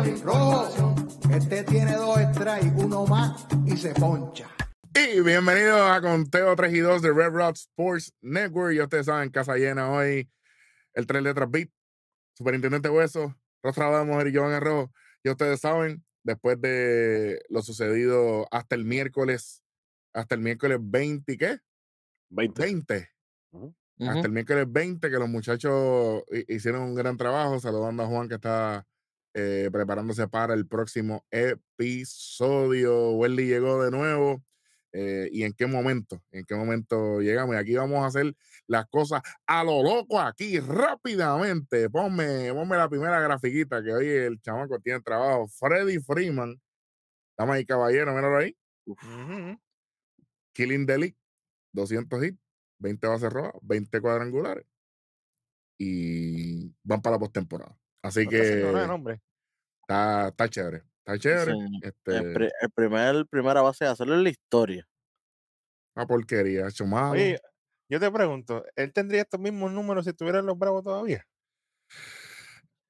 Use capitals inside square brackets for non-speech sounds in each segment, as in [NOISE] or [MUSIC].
Rojo, este tiene dos strikes, uno más y se poncha. Y bienvenidos a Conteo 3 y 2 de Red Rock Sports Network. Y ustedes saben, casa llena hoy, el 3 letras beat, Superintendente Hueso, Rostra de Mujer y Joan Arrojo. Y ustedes saben, después de lo sucedido hasta el miércoles, hasta el miércoles 20, ¿qué? 20. 20. Ujú. Hasta el miércoles 20, que los muchachos hi- hicieron un gran trabajo, saludando a Juan que está eh, preparándose para el próximo episodio. Welly llegó de nuevo. eh, ¿Y en qué momento? ¿En qué momento llegamos? Y aquí vamos a hacer las cosas a lo loco aquí, rápidamente. Ponme, ponme la primera grafiquita que hoy el chamaco tiene trabajo. Freddy Freeman. Estamos ahí, caballero, míralo ahí. Killing Delhi, 200 hits, 20 bases rojas, 20 cuadrangulares. Y van para la postemporada. Así No que. Está, está chévere. Está chévere. Este, El, pri- el primer, primera base de hacerlo en la historia. una porquería. Oye, yo te pregunto, ¿él tendría estos mismos números si estuviera en los Bravos todavía?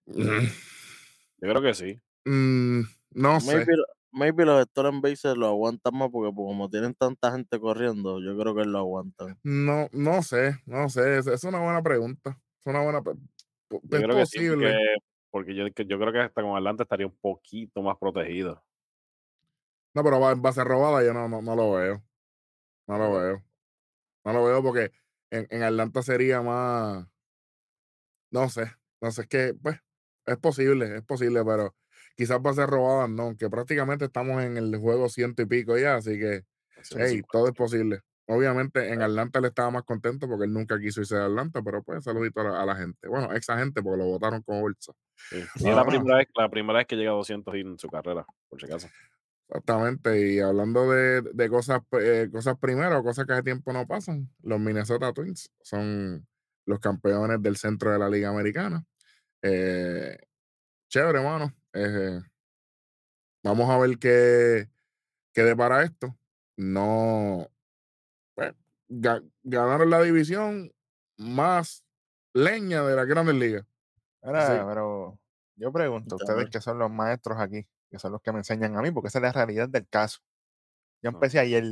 Yo creo que sí. Mm, no sé. Maybe, maybe los stolen bases lo aguantan más porque pues, como tienen tanta gente corriendo, yo creo que lo aguantan. No, no sé, no sé. Es, es una buena pregunta. Es una buena. pre- po- Yo Es creo que sí, posible. porque, porque yo, yo creo que hasta con Atlanta estaría un poquito más protegido. No, pero va- en base robada yo no, no, no lo veo. No lo veo. No lo veo porque en, en Atlanta sería más. No sé. No sé, es que, pues, es posible, es posible, pero quizás base robada no, que prácticamente estamos en el juego ciento y pico ya, así que, hey, todo es posible. Obviamente en Atlanta él estaba más contento porque él nunca quiso irse de Atlanta, pero pues saludito a la, a la gente. Bueno, ex gente porque lo votaron como bolsa. Sí. [LAUGHS] Y es la primera, vez, la primera vez que llega a 200 hits en su carrera, por si acaso. Exactamente, y hablando de, de cosas, eh, cosas primero, cosas que hace tiempo no pasan, los Minnesota Twins son los campeones del centro de la Liga Americana. Eh, chévere, hermano. Eh, vamos a ver qué, qué depara esto. No, ganaron la división más leña de las grandes ligas. Ahora, Sí. pero yo pregunto, ustedes que son los maestros aquí, que son los que me enseñan a mí, porque esa es la realidad del caso. Yo empecé ayer.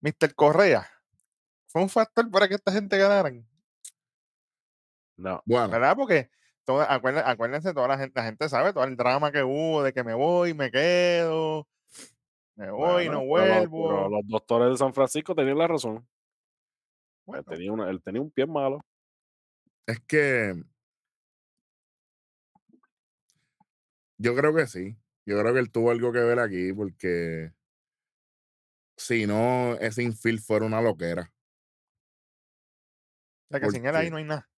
Mr. Correa, ¿fue un factor para que esta gente ganaran? No. Bueno, ¿Verdad? Porque toda, acuérdense, acuérdense, toda la gente, la gente sabe todo el drama que hubo de que me voy, me quedo, me voy, Bueno, no vuelvo. pero los doctores de San Francisco tenían la razón. Él Bueno, tenía, una, él tenía un pie malo. es que yo creo que sí. Yo creo que él tuvo algo que ver aquí porque si no, ese infield fuera una loquera. o sea que sin él ahí no hay nada.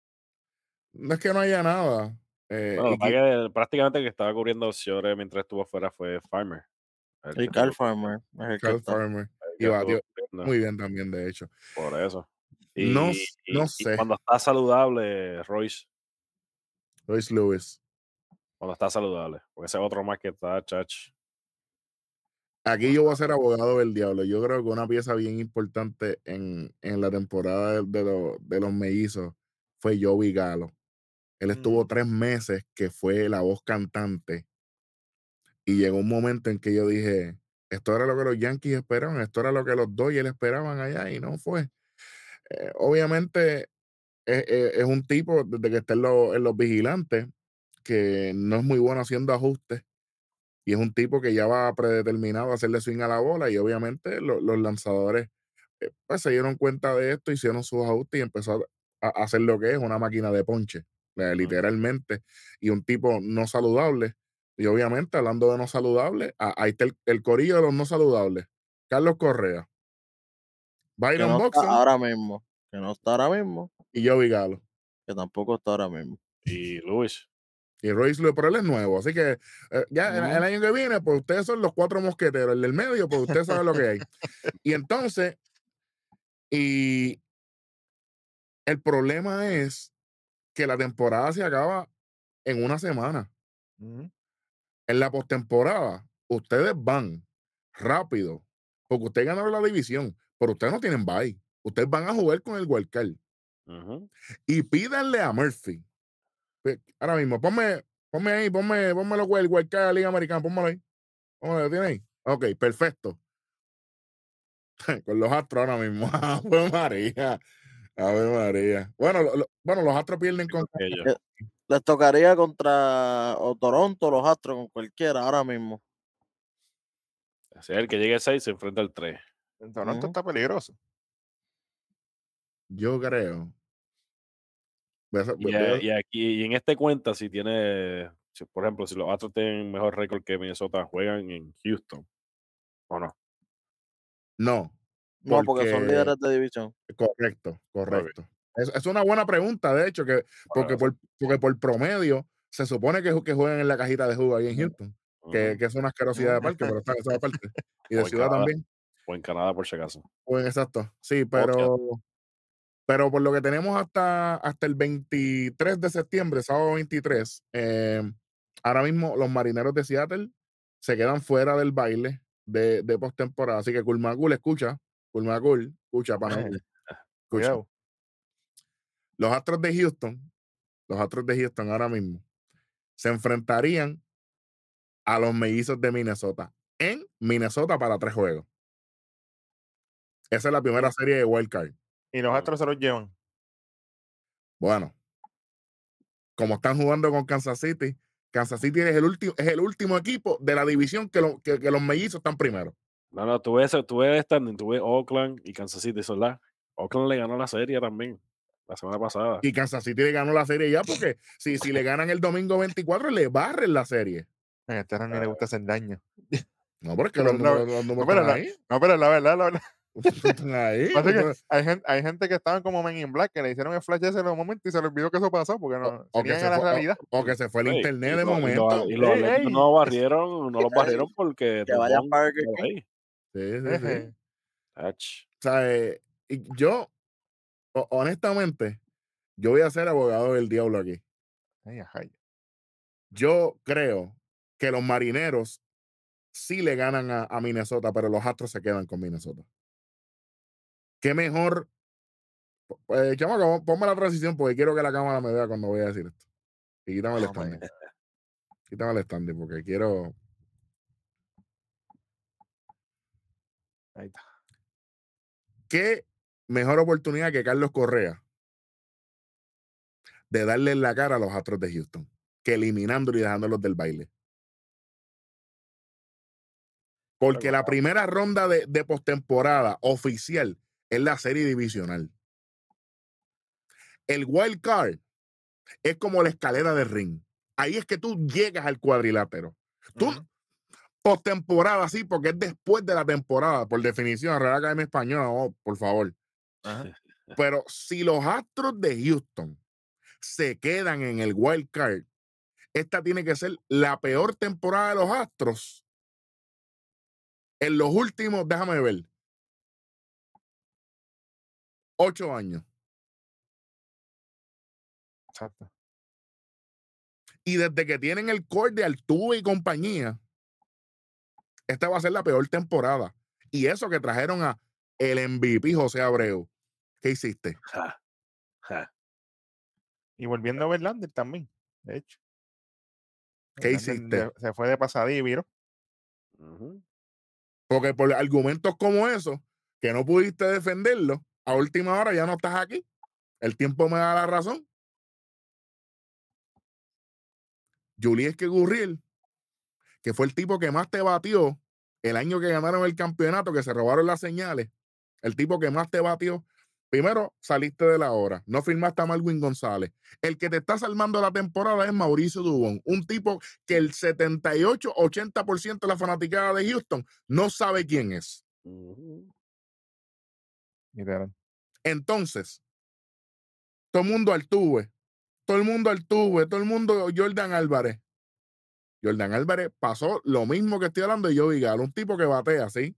No es que no haya nada. eh, Bueno, que prácticamente el que estaba cubriendo Ciore mientras estuvo afuera fue Farmer. El Y Carl estuvo- Farmer. Carl. Farmer y estuvo batió muy bien también, de hecho. Por eso. No Y, s- y- no y sé. cuando está saludable, Royce, Luis Lewis. cuando está saludable, porque ese otro más que está, chach. Aquí yo voy a ser abogado del diablo. Yo creo que una pieza bien importante en, en la temporada de, de lo- de los mellizos fue Joey Galo. Él estuvo Mm. tres meses que fue la voz cantante. Y llegó un momento en que yo dije, esto era lo que los Yankees esperaban, esto era lo que los Dodgers esperaban allá y no fue. Eh, obviamente es, es- es un tipo, desde que está en, los- en los vigilantes, que no es muy bueno haciendo ajustes. Y es un tipo que ya va predeterminado a hacerle swing a la bola. Y obviamente lo- los lanzadores eh, pues, se dieron cuenta de esto, hicieron sus ajustes y empezó a, a hacer lo que es una máquina de ponche, literalmente. Y un tipo no saludable. Y obviamente, hablando de no saludable, a- ahí está el, el corillo de los no saludables. Carlos Correa, Que Byron no está Buxton ahora mismo. Que no está ahora mismo. y Joey Galo. Que tampoco está ahora mismo. Y Luis. Y Royce Lewis, pero él es nuevo, así que eh, ya el, el año que viene, pues ustedes son los cuatro mosqueteros. El del medio, pues ustedes saben lo que hay. Y entonces, y el problema es que la temporada se acaba en una semana. Ujú. En la postemporada, ustedes van rápido, porque ustedes ganaron la división, pero ustedes no tienen bye. Ustedes van a jugar con el. Ujú. Y pídanle a Murphy. Ahora mismo, ponme, Ponme ahí, ponme, ponme los el card de la Liga Americana, pónmelo ahí. Pónmelo, ¿lo tiene ahí? Ok, perfecto. [LAUGHS] Con los astros ahora mismo. [LAUGHS] Ave María. Ave María. Bueno, lo- lo- bueno, los astros pierden con. Ellos. Les tocaría contra o Toronto, o los Astros, con cualquiera ahora mismo. Así es, el que llegue a 6 se enfrenta al 3. En Toronto está peligroso. Yo creo. A Y, voy a- y aquí, y en este cuenta, si tiene, si, por ejemplo, si los Astros tienen mejor récord que Minnesota, juegan en Houston. ¿O no? No, No, porque son Porque- líderes de división. correcto, correcto. Es, es una buena pregunta, de hecho, que porque, por, porque por promedio se supone que, que juegan en la cajita de jugo ahí en Houston, que, que es una asquerosidad de parque, pero está eso aparte. Y de en ciudad Canadá. también. O en Canadá, por si acaso. Pues exacto, sí, pero, pero por lo que tenemos hasta, hasta el 23 de septiembre, sábado 23, eh, ahora mismo los marineros de Seattle se quedan fuera del baile de, de postemporada. Así que Kulmagul, escucha, Kulmagul, escucha, [LAUGHS] pana, Eh, escucha. Los Astros de Houston, los Astros de Houston ahora mismo, se enfrentarían a los mellizos de Minnesota en Minnesota para tres juegos. Esa es la primera serie de Wild Card. Y los astros se los llevan. Bueno, como están jugando con Kansas City, Kansas City es el último, es el último equipo de la división que, lo- que- que los mellizos están primero. No, no, tú ves, tú ves standing, tú ves Oakland y Kansas City, ¿verdad? Oakland le ganó la serie también la semana pasada. Y Kansas City le ganó la serie ya porque si, si le ganan el domingo 24, le barren la serie. A este ni le gusta hacer daño. No, porque Pero los la- números, los números pero la- ahí. No, pero la verdad, la verdad. [LAUGHS] Están ahí. Que hay, gente, hay gente que estaban como Men in Black, que le hicieron el flash ese en un momento y se les olvidó que eso pasó, porque no o, o que se a la fue, o- realidad. o que se fue el Ey, internet de momento. Y los Ey, no barrieron, no los [LAUGHS] barrieron porque que vayan ahí. Sí, sí, sí. [LAUGHS] O sea, eh, yo, honestamente, yo voy a ser abogado del diablo aquí. Yo creo que los marineros sí le ganan a, a Minnesota, pero los astros se quedan con Minnesota. Qué mejor. Eh, chamaco, ponme la transición porque quiero que la cámara me vea cuando voy a decir esto. Y quítame el Oh, my standing. Quítame el standing porque quiero. Ahí está. qué mejor oportunidad que Carlos Correa de darle en la cara a los Astros de Houston que eliminándolo y dejándolos del baile. Porque la primera ronda de, de postemporada oficial es la serie divisional. El wild card es como la escalera de ring. Ahí es que tú llegas al cuadrilátero. Tú, postemporada, sí, porque es después de la temporada, por definición, Real Academia Española, oh, por favor. Ajá. Pero si los Astros de Houston se quedan en el wild card, esta tiene que ser la peor temporada de los Astros en los últimos, déjame ver, ocho años. Exacto. Y desde que tienen el core de Altuve y compañía, esta va a ser la peor temporada. Y eso que trajeron a el MVP José Abreu. ¿Qué hiciste? Ja, ja. Y volviendo a Verlander también, de hecho. ¿Qué Verlander hiciste? Se fue de pasadía y viró. Porque por argumentos como esos, que no pudiste defenderlo, a última hora ya no estás aquí. El tiempo me da la razón. Julius que Gurriel, que fue el tipo que más te batió el año que ganaron el campeonato, que se robaron las señales, el tipo que más te batió. Primero, saliste de la hora, no firmaste a Marwin González. El que te está salvando la temporada es Mauricio Dubón, un tipo que el 78-80% de la fanaticada de Houston no sabe quién es. Entonces, todo el mundo Altuve, todo el mundo Altuve, todo el mundo Jordan Álvarez. Jordan Álvarez pasó lo mismo que estoy hablando de Joey Galo, un tipo que batea, ¿sí?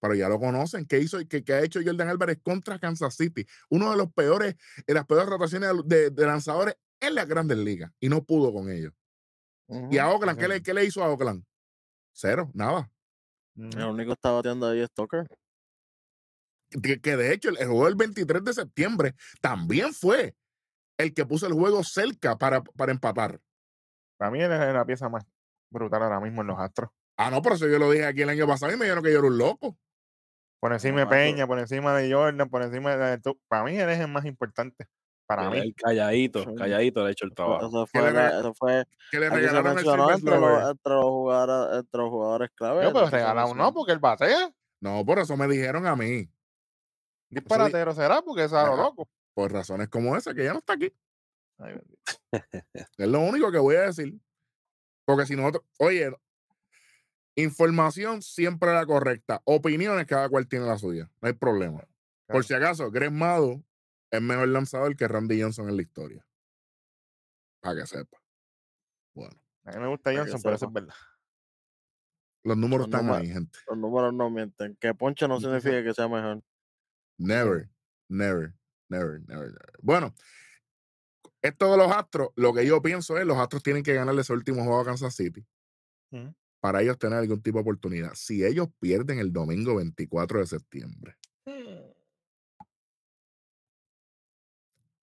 Pero ya lo conocen. ¿Qué hizo? ¿Qué, qué ha hecho Jordan Álvarez contra Kansas City? Uno de los peores, de las peores rotaciones de, de lanzadores en las grandes ligas. Y no pudo con ellos. Y a. Oakland, ¿qué le, qué le hizo a Oakland? Cero, nada. Ujú. El único que está bateando ahí es Tucker. que, que de hecho el, el juego del 23 de septiembre también fue el que puso el juego cerca para, para empatar. Para mí es la pieza más brutal ahora mismo en los Astros. Ah, no, por eso yo lo dije aquí el año pasado y me dijeron que yo era un loco. Por encima de. Peña, por encima de Jordan, por encima de... tú- Para mí él es el más importante. Para Mira, mí. calladito, Sí. calladito le ha hecho el trabajo. Eso ¿Qué le fue, la- rega- eso fue Que le regalaron el entre los, entre los jugadores, entre los jugadores clave. Yo, pero regalado no, porque él batea. No, por eso me dijeron a mí. Disparatero será, porque es a lo Ajá. loco. Por razones como esa, que ya no está aquí. Ay. Es lo único que voy a decir. Porque si nosotros, oye, información siempre la correcta. Opiniones, cada cual tiene la suya. No hay problema. Por si acaso, Greg Mado es mejor lanzador que Randy Johnson en la historia. Para que sepa. Bueno, A mí me gusta Johnson, pero eso es verdad. los números Los están números- ahí, gente. Los números no mienten. Que Ponche no [LAUGHS] significa que sea mejor. Never, never, never, never, never. Bueno, esto de los Astros, lo que yo pienso es, los Astros tienen que ganarle ese último juego a Kansas City Ujú. Para ellos tener algún tipo de oportunidad. Si ellos pierden el domingo 24 de septiembre,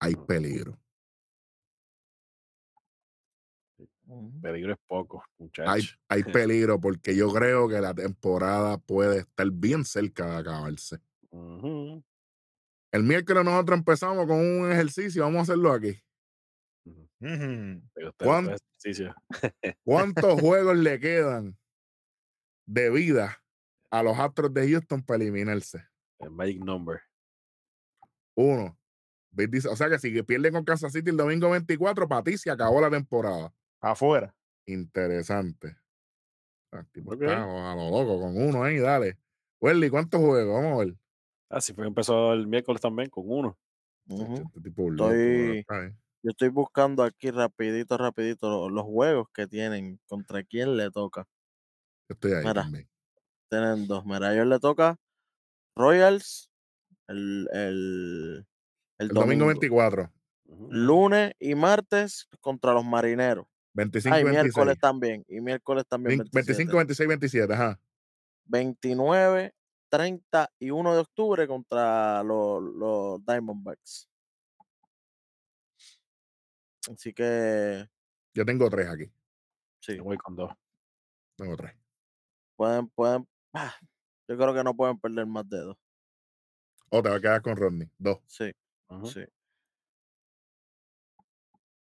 hay peligro. Peligro es poco, Hay, muchachos. hay [LAUGHS] peligro porque yo creo que la temporada puede estar bien cerca de acabarse. El miércoles nosotros empezamos con un ejercicio, vamos a hacerlo aquí. Ujú. Ujú. Me gusta ¿Cuán- este ejercicio. [LAUGHS] ¿Cuántos juegos le quedan de vida a los Astros de Houston para eliminarse? El magic number. Uno. O sea que si pierden con Kansas City el domingo 24, para ti se acabó la temporada. Afuera. Interesante. Tipo está a lo loco con uno ahí, dale. Welly, ¿cuántos juegos? Vamos a ver. Ah, sí, fue que empezó el miércoles también con uno. Ujú. Este tipo loco, Estoy- bien. Yo estoy buscando aquí rapidito, rapidito lo- los, juegos que tienen, contra quién le toca. Estoy ahí Mira. también. Tienen dos. Mira, a ellos le toca Royals el, el, el El domingo 24, Ujú. lunes y martes contra los marineros. 25 Ah, y 26. miércoles también. Y miércoles también. 20 25, 27. 26, 27, ajá. 29, 30 y 1 de octubre contra los, los Diamondbacks. Así que Yo tengo tres aquí. sí, Yo voy con dos. Tengo tres. pueden, pueden. ah, yo creo que no pueden perder más dedos. O te va a quedar con Rodney. Dos. Sí, sí.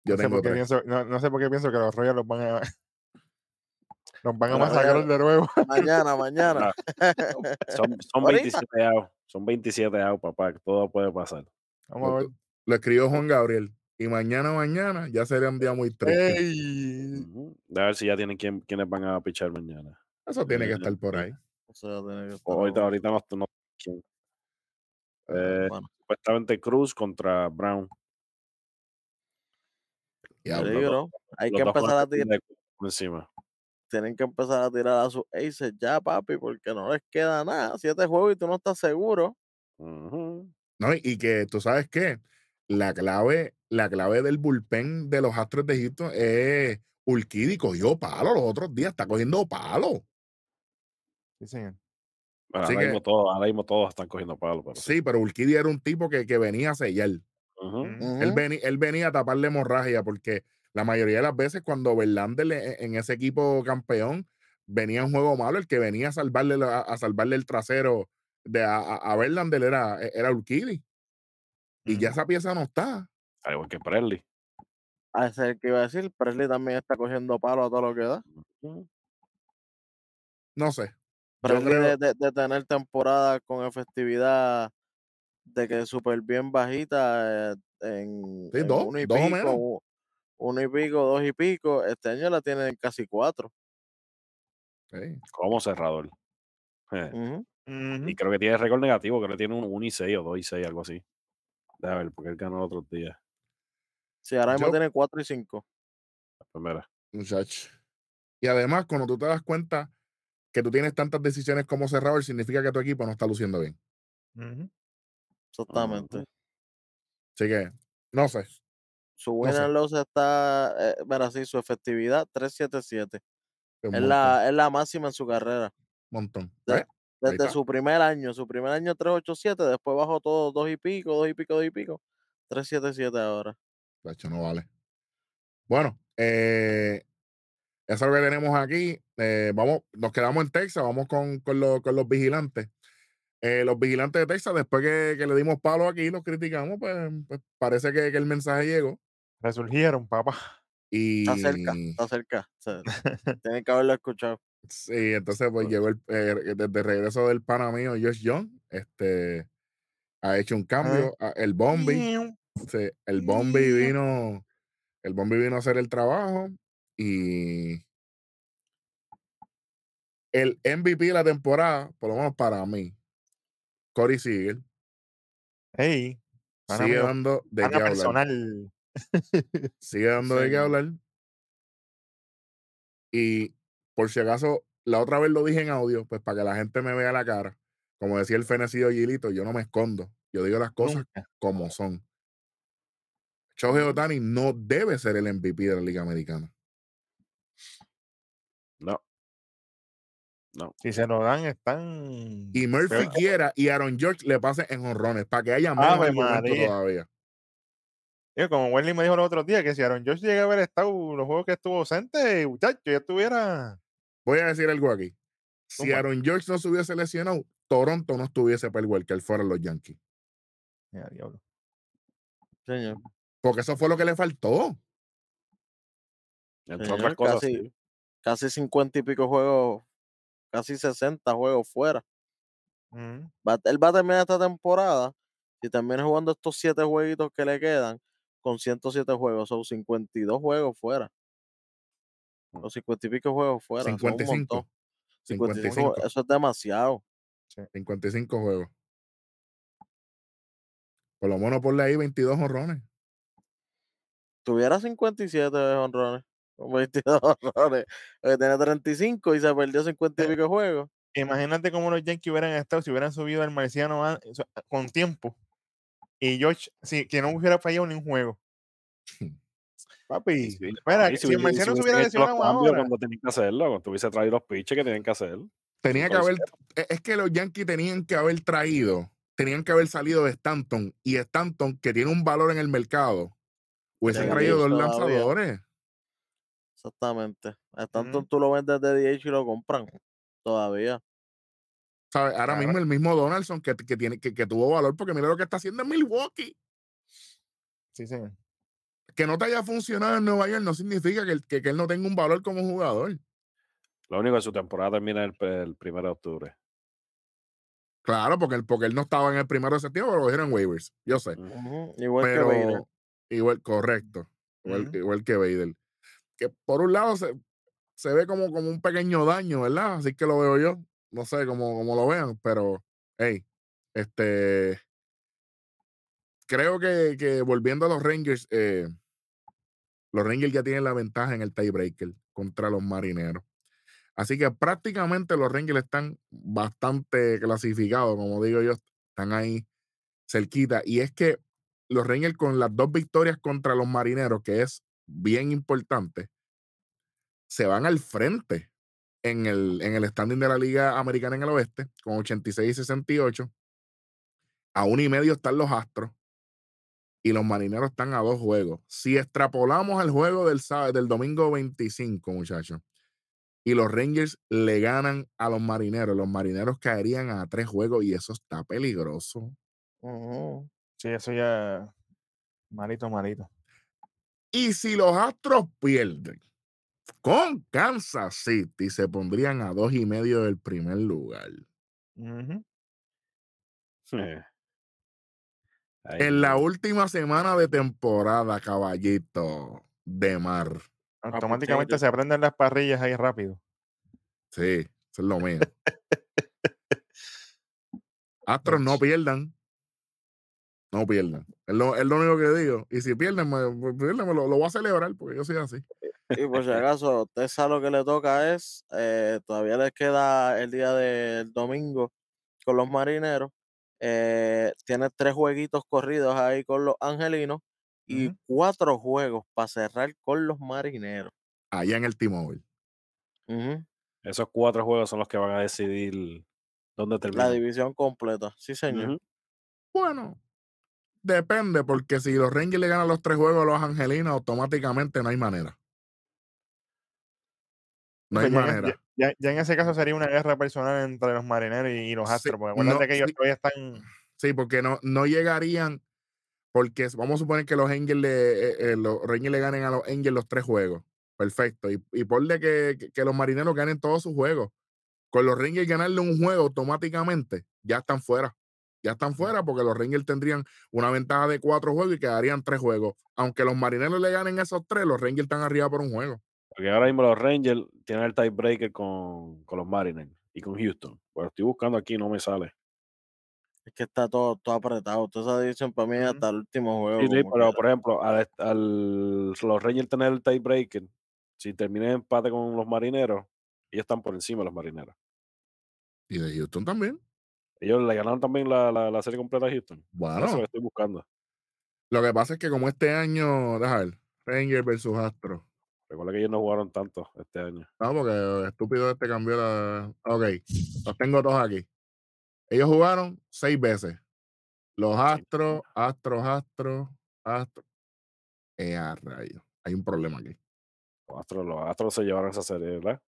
Yo no, sé tengo qué tres. pienso, no, no sé por qué pienso que los Royals los van a, [LAUGHS] los van a masacrar de nuevo. [LAUGHS] Mañana, mañana. Son, son Ahorita. 27 outs. Son 27 outs, papá. Todo puede pasar. Vamos a ver. Lo escribió Juan Gabriel. Y mañana, mañana, ya sería un día muy triste. A ver si ya tienen quién, quiénes van a pichar mañana. Eso tiene que estar por ahí. O sea, tiene que estar ahorita, ahorita no, no quién. Eh, Bueno, supuestamente Cruz contra Brown. Diablo. peligro. Hay que empezar a tirar. encima. Tienen que empezar a tirar a sus aces ya, papi, porque no les queda nada. Siete juegos y tú no estás seguro. ¿no? Y que tú sabes qué, la clave, la clave del bullpen de los Astros de Houston es Urquidy cogió palo los otros días, está cogiendo palo. Sí, señor. Bueno, ahora, mismo todos, ahora mismo todos están cogiendo palo. Pero sí. Sí, pero Urquidy era un tipo que, que venía a sellar. Él, veni- él venía a taparle hemorragia porque la mayoría de las veces cuando Verlander le- en ese equipo campeón venía un juego malo, el que venía a salvarle, la- a salvarle el trasero de a, a- Verlander era, era Urquidy. Y ya esa pieza no está. Al igual que Presley. A ese es el que iba a decir. Presley también está cogiendo palo a todo lo que da. No sé. Presley creo, de, de- de tener temporada con efectividad de que súper bien bajita eh, en, Sí, en dos, uno y dos pico, menos. uno y pico, dos y pico. Este año la tienen casi cuatro. sí. Como cerrador. Y creo que tiene récord negativo. Creo que tiene un 1 y 6 o 2 y 6, algo así. Déjame ver, porque él ganó el otro día. Sí, ahora mismo Yo- tiene cuatro y cinco. La primera. Muchacho. Y además, cuando tú te das cuenta que tú tienes tantas decisiones como cerrador, significa que tu equipo no está luciendo bien. Exactamente. Así que, no sé. Su No win and loss está, eh, mira, sí, su efectividad 377. es Es la, es la máxima en su carrera. montón. Desde su primer año, su primer año 387, después bajó todo dos y pico, dos y pico, dos y pico. 377 ahora. Tacho, no vale. Bueno, eh, eso es lo que tenemos aquí. Eh, vamos, nos quedamos en Texas, vamos con, con, los- con los vigilantes. Eh, los vigilantes de Texas, después que, que le dimos palo aquí, los criticamos, pues, pues parece que, que el mensaje llegó. Resurgieron, papá. Y Está cerca, está cerca. se- [LAUGHS] Tienen que haberlo escuchado. sí, entonces pues llegó el, eh, desde regreso del pana mío, Josh Young, este, ha hecho un cambio. a- El Bombi, sí, el Bombi vino, el Bombi vino a hacer el trabajo y el MVP de la temporada, por lo menos para mí, Corey Siegel, Hey, [LAUGHS] sigue dando de qué hablar. Sigue dando de qué hablar. Y por si acaso, la otra vez lo dije en audio, pues para que la gente me vea la cara. Como decía el fenecido Gilito, yo no me escondo. Yo digo las cosas Nunca. como son. Shohei. Otani no debe ser el MVP de la Liga Americana. No. No. Si se lo dan, están. Y Murphy Pero- quiera y Aaron George le pase en honrones para que haya María. todavía. Digo, como Wendy me dijo el otro día, que si Aaron George llega a haber estado los juegos que estuvo ausente, muchacho, ya estuviera. Voy a decir algo aquí. Si. Aaron George no se hubiese lesionado, Toronto no estuviese para el que él fuera los Yankees. Mira, diablo. Señor. Porque eso fue lo que le faltó. Entre otras cosas, casi- sí. Casi 50 y pico juegos, casi 60 juegos fuera. Mm. Va- él va a terminar esta temporada, si termina jugando estos 7 jueguitos que le quedan, con 107 juegos, son 52 juegos fuera. Los 50 y pico juegos fuera. son un 55. montón. 55, 55. eso es demasiado. 55 juegos. Por lo menos ponle ahí 22 honrones. Tuviera 57 honrones, con 22 honrones, porque tiene 35 y se perdió 50 y pico juegos. Imagínate cómo los Yankees hubieran estado si hubieran subido al marciano con tiempo. Y George, sí, que no hubiera fallado ni un juego. [LAUGHS] Papi, si- espera, si, el marciano se hubiesen hubiera lesionado ahora. cuando tenían que hacerlo, cuando tuviese traído los pitches que tenían que hacer. Tenía que haber. e- Es que los Yankees tenían que haber traído, tenían que haber salido de Stanton. Y Stanton, que tiene un valor en el mercado, hubiesen traído dos lanzadores. Exactamente. A tanto Ujú. tú lo vendes de DH y lo compran todavía. ¿sabes? Ahora Claro. mismo el mismo Donaldson que, que tiene, que, que tuvo valor, porque mira lo que está haciendo en Milwaukee. Sí, señor. Que no te haya funcionado en Nueva York no significa que, él- que, que él no tenga un valor como jugador. Lo único es que su temporada termina el, el primero de octubre. Claro, porque él, porque él no estaba en el primero de septiembre, pero lo dijeron en waivers. Yo sé. Igual que Bader. Igual, correcto. Igual, igual que Vader. Que por un lado se, se ve como, como un pequeño daño, ¿verdad? Así que lo veo yo. No sé cómo, cómo lo vean, pero hey, este creo que, que volviendo a los Rangers, eh, los Rangers ya tienen la ventaja en el tiebreaker contra los marineros. Así que prácticamente los Rangers están bastante clasificados, como digo yo, están ahí cerquita. Y es que los Rangers con las dos victorias contra los marineros, que es bien importante, se van al frente en el, en el standing de la Liga Americana en el Oeste, con 86 y 68. A uno y medio están los Astros. Y los marineros están a dos juegos. Si extrapolamos al juego del, sábado, del domingo 25, muchachos, y los Rangers le ganan a los marineros, los marineros caerían a tres juegos y eso está peligroso. Sí, eso ya. Malito, malito. Y si los Astros pierden con Kansas City, se pondrían a dos y medio del primer lugar. Ujú. Eh. En la última semana de temporada, caballito de mar. Automáticamente Opportunity. se aprenden las parrillas ahí rápido. Sí, eso es lo mío. [LAUGHS] Astros no pierdan. No pierdan. Es lo, es lo único que digo. Y si pierden, me, me- pierden, me lo, lo voy a celebrar porque yo soy así. Y por si acaso, usted sabe lo que le toca es, eh, todavía les queda el día del domingo con los marineros. eh, tiene tres jueguitos corridos ahí con los angelinos y cuatro juegos para cerrar con los marineros. Allá en el T-Mobile. Esos cuatro juegos son los que van a decidir dónde La termina. división completa, sí señor. Bueno, Depende, porque si los Rangers le ganan los tres juegos a los Angelinos, automáticamente no hay manera. No hay Pues ya, en- manera. ya- en ese caso sería una guerra personal entre los marineros y, y los Sí, astros, porque acuérdate no, que ellos sí. todavía están. Sí, porque no, no llegarían, porque vamos a suponer que los Angels le, eh, eh, los Rangers le ganen a los Angels los tres juegos. Perfecto. Y, y ponle que, que- que los marineros ganen todos sus juegos. Con los Rangers ganarle un juego automáticamente, ya están fuera. Ya están fuera porque los Rangers tendrían una ventaja de cuatro juegos y quedarían tres juegos. Aunque los marineros le ganen esos tres, los Rangers están arriba por un juego. Porque ahora mismo los Rangers tienen el tiebreaker con, con los Mariners y con Houston. Pero estoy buscando aquí, no me sale. Es que está todo, todo apretado. Toda esa división para mí es hasta el último juego. Sí, sí, pero por ejemplo, al, los Rangers tener el tiebreaker, si termina empate con los marineros, ellos están por encima de los marineros. Y de Houston también. Ellos le ganaron también la, la, la serie completa a Houston. Eso es lo Bueno, que estoy buscando. lo que pasa es que como este año, deja ver, Rangers versus Astros. Recuerda que ellos no jugaron tanto este año. No, porque estúpido este cambió la. Ok, los tengo todos aquí. Ellos jugaron seis veces. Los Astros, Astros, Astros, Astros. Eh, a rayos. Hay un problema aquí. Los Astros, los Astros se llevaron esa serie, ¿verdad?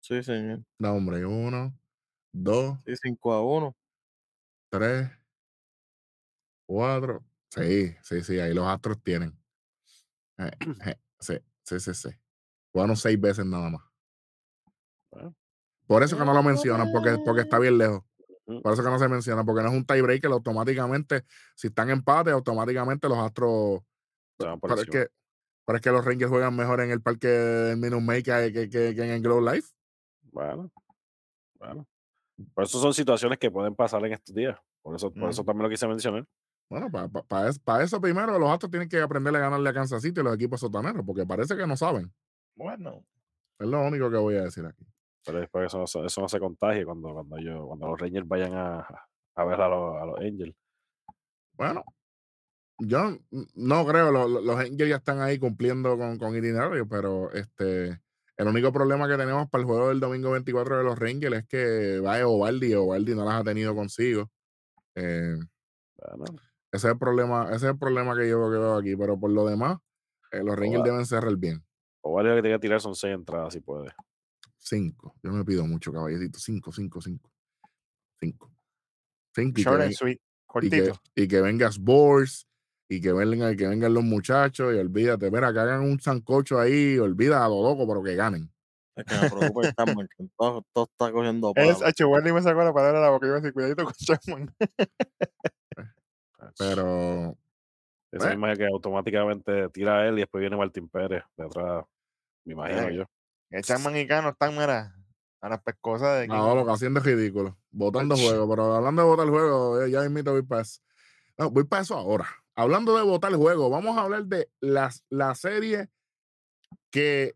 Sí, señor. No, hombre, uno, dos, Sí, 5 a 1. tres, cuatro. Sí, sí, sí, ahí los Astros tienen. Eh, [CLEARS THROAT] eh, sí, sí, sí, sí. Jugaron seis veces nada más. Bueno. Por eso que no lo mencionan, porque, porque está bien lejos. Por eso que no se menciona, porque no es un tiebreaker, automáticamente, si están empate, automáticamente los Astros. Pero es, que, pero es que los Rangers juegan mejor en el parque del Minute que, que, que- que en el Glow Life. Bueno, bueno. Por eso son situaciones que pueden pasar en estos días. Por eso, por eso Mm. también lo quise mencionar. Bueno, para eso primero los Astros tienen que aprender a ganarle a Kansas City y los equipos sotaneros, porque parece que no saben. Bueno, Es lo único que voy a decir aquí. Pero después eso, no se- eso no se contagie cuando, cuando, yo, cuando los Rangers vayan a, a ver a los, a los Angels. Bueno, yo no creo, lo- lo- los Angels ya están ahí cumpliendo con, con itinerario, pero este, el único problema que tenemos para el juego del domingo 24 de los Rangers es que va Ovaldi y Ovaldi no las ha tenido consigo. Eh, Bueno, ese es el problema, ese es el problema que yo que veo aquí, pero por lo demás, eh, los Rangers deben cerrar bien. o vale lo que tenga que tirar son seis entradas si puede. Cinco. Yo me pido mucho, caballecito. Cinco, cinco, cinco. Cinco. Cinco. Y que, and sweet, y que, cortito. y que vengas Boars y que vengan, que vengan los muchachos y olvídate, mira, que hagan un sancocho ahí, olvida a lo loco, pero que ganen. Es que me preocupa el Chapman, que todo, todo está cogiendo [LAUGHS] Es, palo. H. Wendy me sacó la palabra de la boca. Yo iba a decir, cuidadito con Chapman. [LAUGHS] Pero Esa eh. imagen que automáticamente tira a él y después viene Martín Pérez detrás, me imagino Eh, yo. El Chapman y Cano están, mira, a las pescosas de no, lo que haciendo es ridículo. Votando juego, pero hablando de votar el juego, ya invito voy para eso. No, voy para eso ahora. Hablando de votar el juego, vamos a hablar de las, la serie que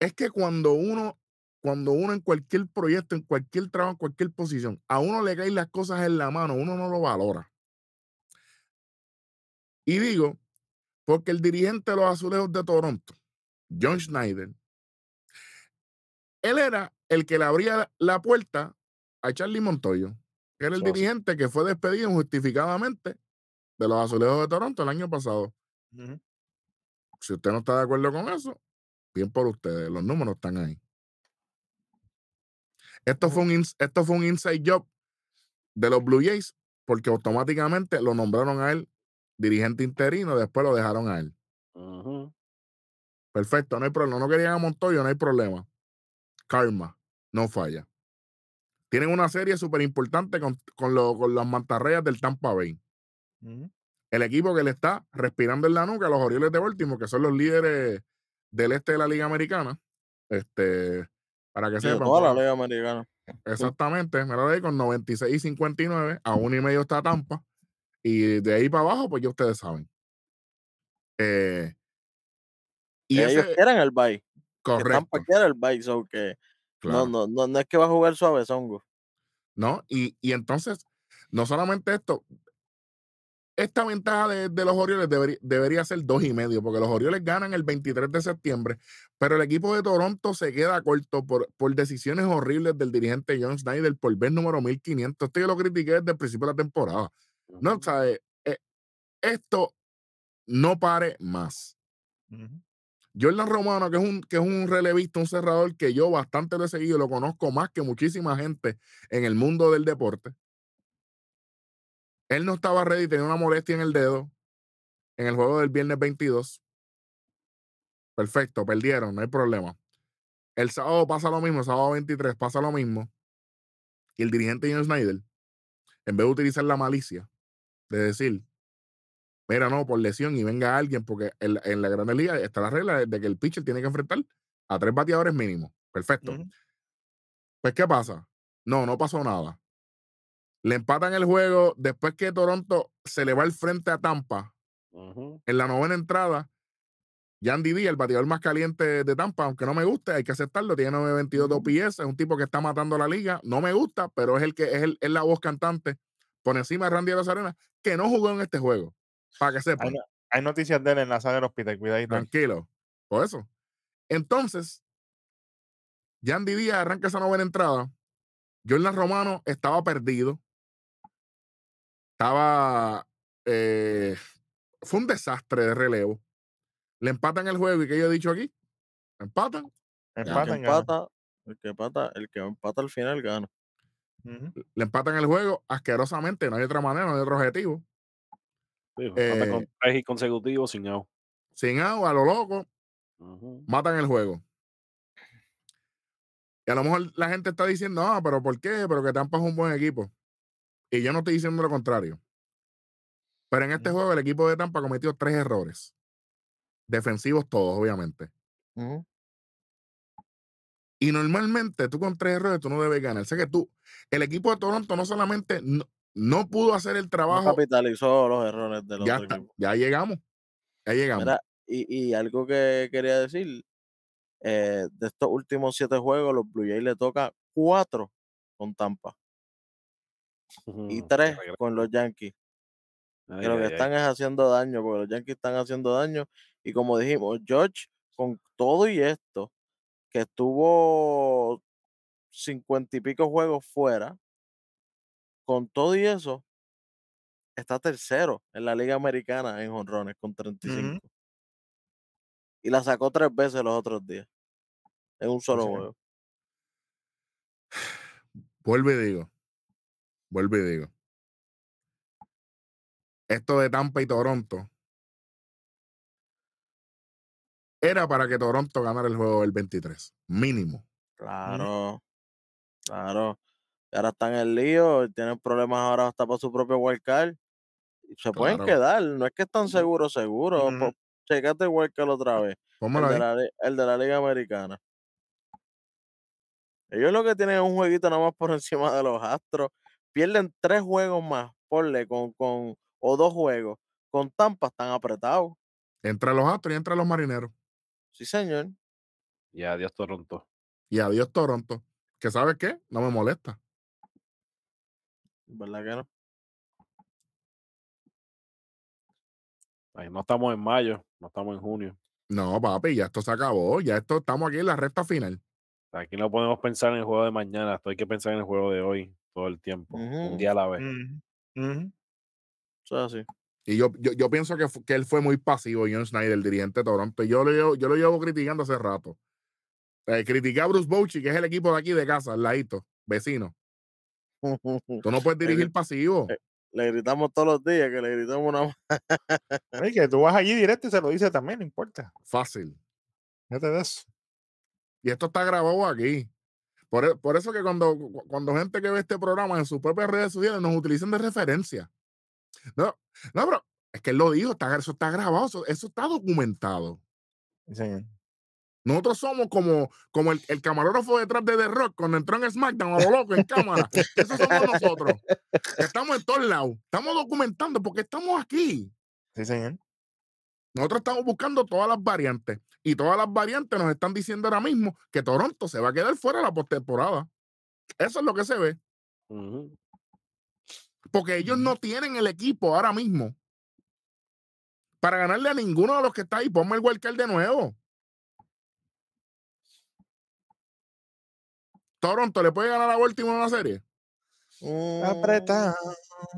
es que cuando uno, cuando uno en cualquier proyecto, en cualquier trabajo, en cualquier posición, a uno le caen las cosas en la mano, uno no lo valora. Y digo, porque el dirigente de los azulejos de Toronto, John Schneider, él era el que le abría la puerta a Charlie Montoyo, que era el dirigente que fue despedido injustificadamente de los azulejos de Toronto el año pasado. Si usted no está de acuerdo con eso, bien por ustedes, los números están ahí. Esto fue un, esto fue un inside job de los Blue Jays porque automáticamente lo nombraron a él dirigente interino, después lo dejaron a él. Perfecto, no hay problema. No querían a Montoyo, no hay problema. Karma, no falla. Tienen una serie súper importante con, con, lo- con las mantarrayas del Tampa Bay. El equipo que le está respirando en la nuca a los Orioles de Baltimore, que son los líderes del este de la Liga Americana. Este, para que Sí, sepan. toda la pues, Liga Americana. Exactamente, me lo leí con 96 y 59, a uno y medio está Tampa, y de ahí para abajo, pues ya ustedes saben. Eh, y Ellos ese, quieren el bye. Que correcto, Tampa quiere el bye, so que claro, no, no, no, no es que va a jugar suave songo. ¿no? Y, y entonces, no solamente esto, esta ventaja de, de los Orioles debería, debería ser dos y medio, porque los Orioles ganan el 23 de septiembre, pero el equipo de Toronto se queda corto por, por decisiones horribles del dirigente John Snyder por ver número 1500. Esto yo lo critiqué desde el principio de la temporada. No. ¿sabes? Eh, esto no pare más. Ujú. Jordan Romano, que es un, que es un relevista, un cerrador que yo bastante lo he seguido, lo conozco más que muchísima gente en el mundo del deporte. Él no estaba ready, tenía una molestia en el dedo en el juego del viernes 22. Perfecto, perdieron, no hay problema. El sábado pasa lo mismo, el sábado 23 pasa lo mismo. Y el dirigente John Snyder, en vez de utilizar la malicia, de decir, mira, no, por lesión y venga alguien, porque en, la- en la Grande Liga está la regla de que el pitcher tiene que enfrentar a tres bateadores mínimo. Perfecto. Pues, ¿qué pasa? No, no pasó nada. Le empatan el juego después que Toronto se le va al frente a Tampa en la novena entrada. Yandy Díaz, el bateador más caliente de Tampa, aunque no me guste, hay que aceptarlo, tiene 9.22 de. OPS, es un tipo que está matando la liga, no me gusta, pero es el que es, el- es la voz cantante por encima de Randy Arozarena, que no jugó en este juego, para que Hay, sepan. no- hay noticias de él en la sala del hospital, cuidadito. Tranquilo. Por eso. Entonces, Yandy Díaz arranca esa novena entrada. Jordan Romano estaba perdido. Estaba. eh, fue un desastre de relevo. Le empatan el juego y que yo he dicho aquí. Empatan. El que Empatan, empata, el que empata, el que empata al final gana. Le empatan el juego asquerosamente. No hay otra manera, no hay otro objetivo. Sí, empata con Eh, tres y consecutivos sin out. Sin agua, a lo loco, matan el juego. Y a lo mejor la gente está diciendo, ah, pero ¿por qué? Pero que Tampa es un buen equipo. Y yo no estoy diciendo lo contrario. Pero en este juego el equipo de Tampa cometió tres errores. Defensivos todos, obviamente. Y normalmente tú con tres errores tú no debes ganar. Sé que tú, el equipo de Toronto no solamente no, no pudo hacer el No trabajo, capitalizó los errores del ya, otro está, equipo. ya llegamos. Ya llegamos. Mira, y, y algo que quería decir, eh, de estos últimos siete juegos, los Blue Jays le toca cuatro con Tampa y tres con los Yankees. Ay, Que lo que ay, están es haciendo daño, porque los Yankees están haciendo daño. Y como dijimos, George, con todo y esto, que estuvo cincuenta y pico juegos fuera, con todo y eso, está tercero en la Liga Americana en jonrones con 35. Ujú. Y la sacó tres veces los otros días. En un solo Sí. juego. [SIGHS] Vuelvo y digo. Vuelvo y digo. Esto de Tampa y Toronto era para que Toronto ganara el juego del 23. Mínimo. Claro, claro. Y ahora están en el lío, tienen problemas ahora hasta para su propio wildcard. Se pueden Claro. quedar, no es que están seguros, seguros. Po- Checate el wildcard otra vez. El de, la, el de la Liga Americana. Ellos lo que tienen es un jueguito nada más por [LAUGHS] encima de los Astros. Pierden tres juegos más, ponle, con, con, o dos juegos. Con Tampa están apretados. Entre los Astros y entre los Marineros. Sí, señor. Y adiós Toronto. Y adiós Toronto. Que sabes qué? No me molesta. ¿Verdad que no? Ay, no estamos en mayo, no estamos en junio. No, papi, ya esto se acabó. Ya esto estamos aquí en la recta final. Aquí no podemos pensar en el juego de mañana, esto hay que pensar en el juego de hoy todo el tiempo, un día a la vez. Es así. Y yo, yo, yo pienso que, que él fue muy pasivo, John Snyder, el dirigente de Toronto. y Yo lo, llevo, yo lo llevo criticando hace rato. Eh, critiqué a Bruce Bochy, que es el equipo de aquí de casa, al ladito, vecino. [LAUGHS] Tú no puedes dirigir pasivo. eh, Le gritamos todos los días que le gritamos una Oye, que tú vas allí directo y se lo dice también, no importa. Fácil. Fíjate de eso. Y esto está grabado aquí. Por, e- por eso que cuando, cu- cuando gente que ve este programa en sus propias redes sociales nos utilizan de referencia. No, no, pero es que él lo dijo, está, eso está grabado, eso, eso está documentado. Sí, señor. Nosotros somos como, como el, el camarógrafo detrás de The Rock cuando entró en SmackDown a lo loco en cámara. Eso somos nosotros. estamos en todos lados. Estamos documentando porque estamos aquí. Sí, señor. Nosotros estamos buscando todas las variantes. Y todas las variantes nos están diciendo ahora mismo que Toronto se va a quedar fuera de la postemporada. Eso es lo que se ve. Porque ellos no tienen el equipo ahora mismo para ganarle a ninguno de los que está ahí. Ponme el wildcard de nuevo. Toronto le puede ganar a Baltimore en una serie. Apretado.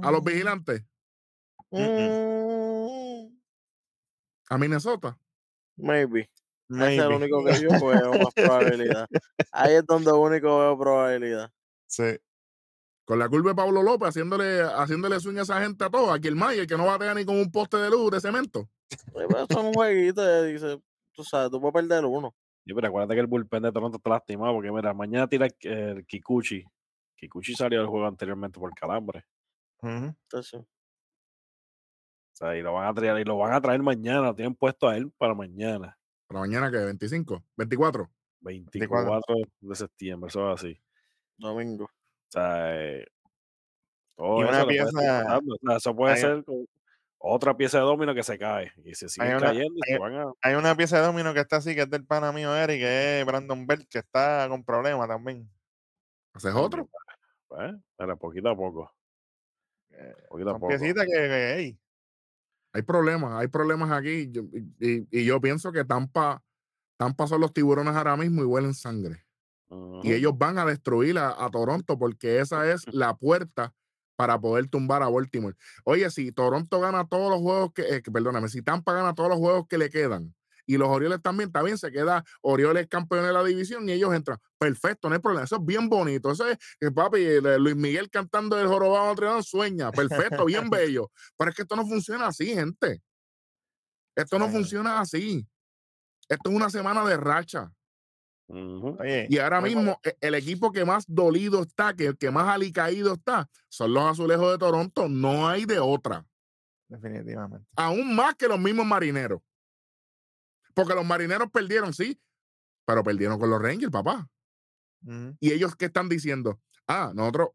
A los vigilantes. mm, A Minnesota. Maybe. Ese es el Maybe. único que yo [LAUGHS] veo más probabilidad. Ahí es donde único veo probabilidad. Sí. Con la curva de Pablo López haciéndole, haciéndole swing a esa gente a todos. Aquí el Mayer que no batea ni con un poste de luz de cemento. Sí, pero Eso es un jueguito, dice, tú sabes, tú puedes perder uno. Yo, pero acuérdate que el bullpen de Toronto está lastimado porque, mira, mañana tira el, Kikuchi. Kikuchi salió del juego anteriormente por calambre. Entonces, sea, y lo van a traer, y lo van a traer mañana, lo tienen puesto a él para mañana. Para mañana que 25, 24. 24 de septiembre, eso es así. domingo. O sea, eh, todo Y una eso, pieza-. O sea, eso puede hay- ser otra pieza de domino que se cae y se siguen una- cayendo y se hay- van a. Hay una pieza de domino que está así, que es del pana mío Eric, que es Brandon Bell, que está con problemas también. ¿Haces otro? Pues, pero poquito a poco. Eh, Poquito a poco. piecitas que, que, ey, Hay problemas, hay problemas aquí. yo- y, y- yo pienso que Tampa, Tampa son los tiburones ahora mismo y huelen sangre. Y ellos van a destruir a, a Toronto porque esa es [LAUGHS] la puerta para poder tumbar a Baltimore. Oye, si Toronto gana todos los juegos que, eh, perdóname, si Tampa gana todos los juegos que le quedan y los Orioles también, está bien, se queda Orioles campeón de la división y ellos entran. Perfecto, no hay problema. Eso es bien bonito. Eso es, que papi, el- Luis Miguel cantando el jorobado Notre Dame sueña. Perfecto, bien [LAUGHS] bello. Pero es que esto no funciona así, gente. Esto no funciona así. Esto es una semana de racha. Oye, Y ahora mismo e- el equipo que más dolido está, que el que más alicaído está, son los azulejos de Toronto. No hay de otra. definitivamente. Aún más que los mismos marineros. Porque los marineros perdieron, sí, pero perdieron con los Rangers, papá. Y ellos qué están diciendo? Ah, nosotros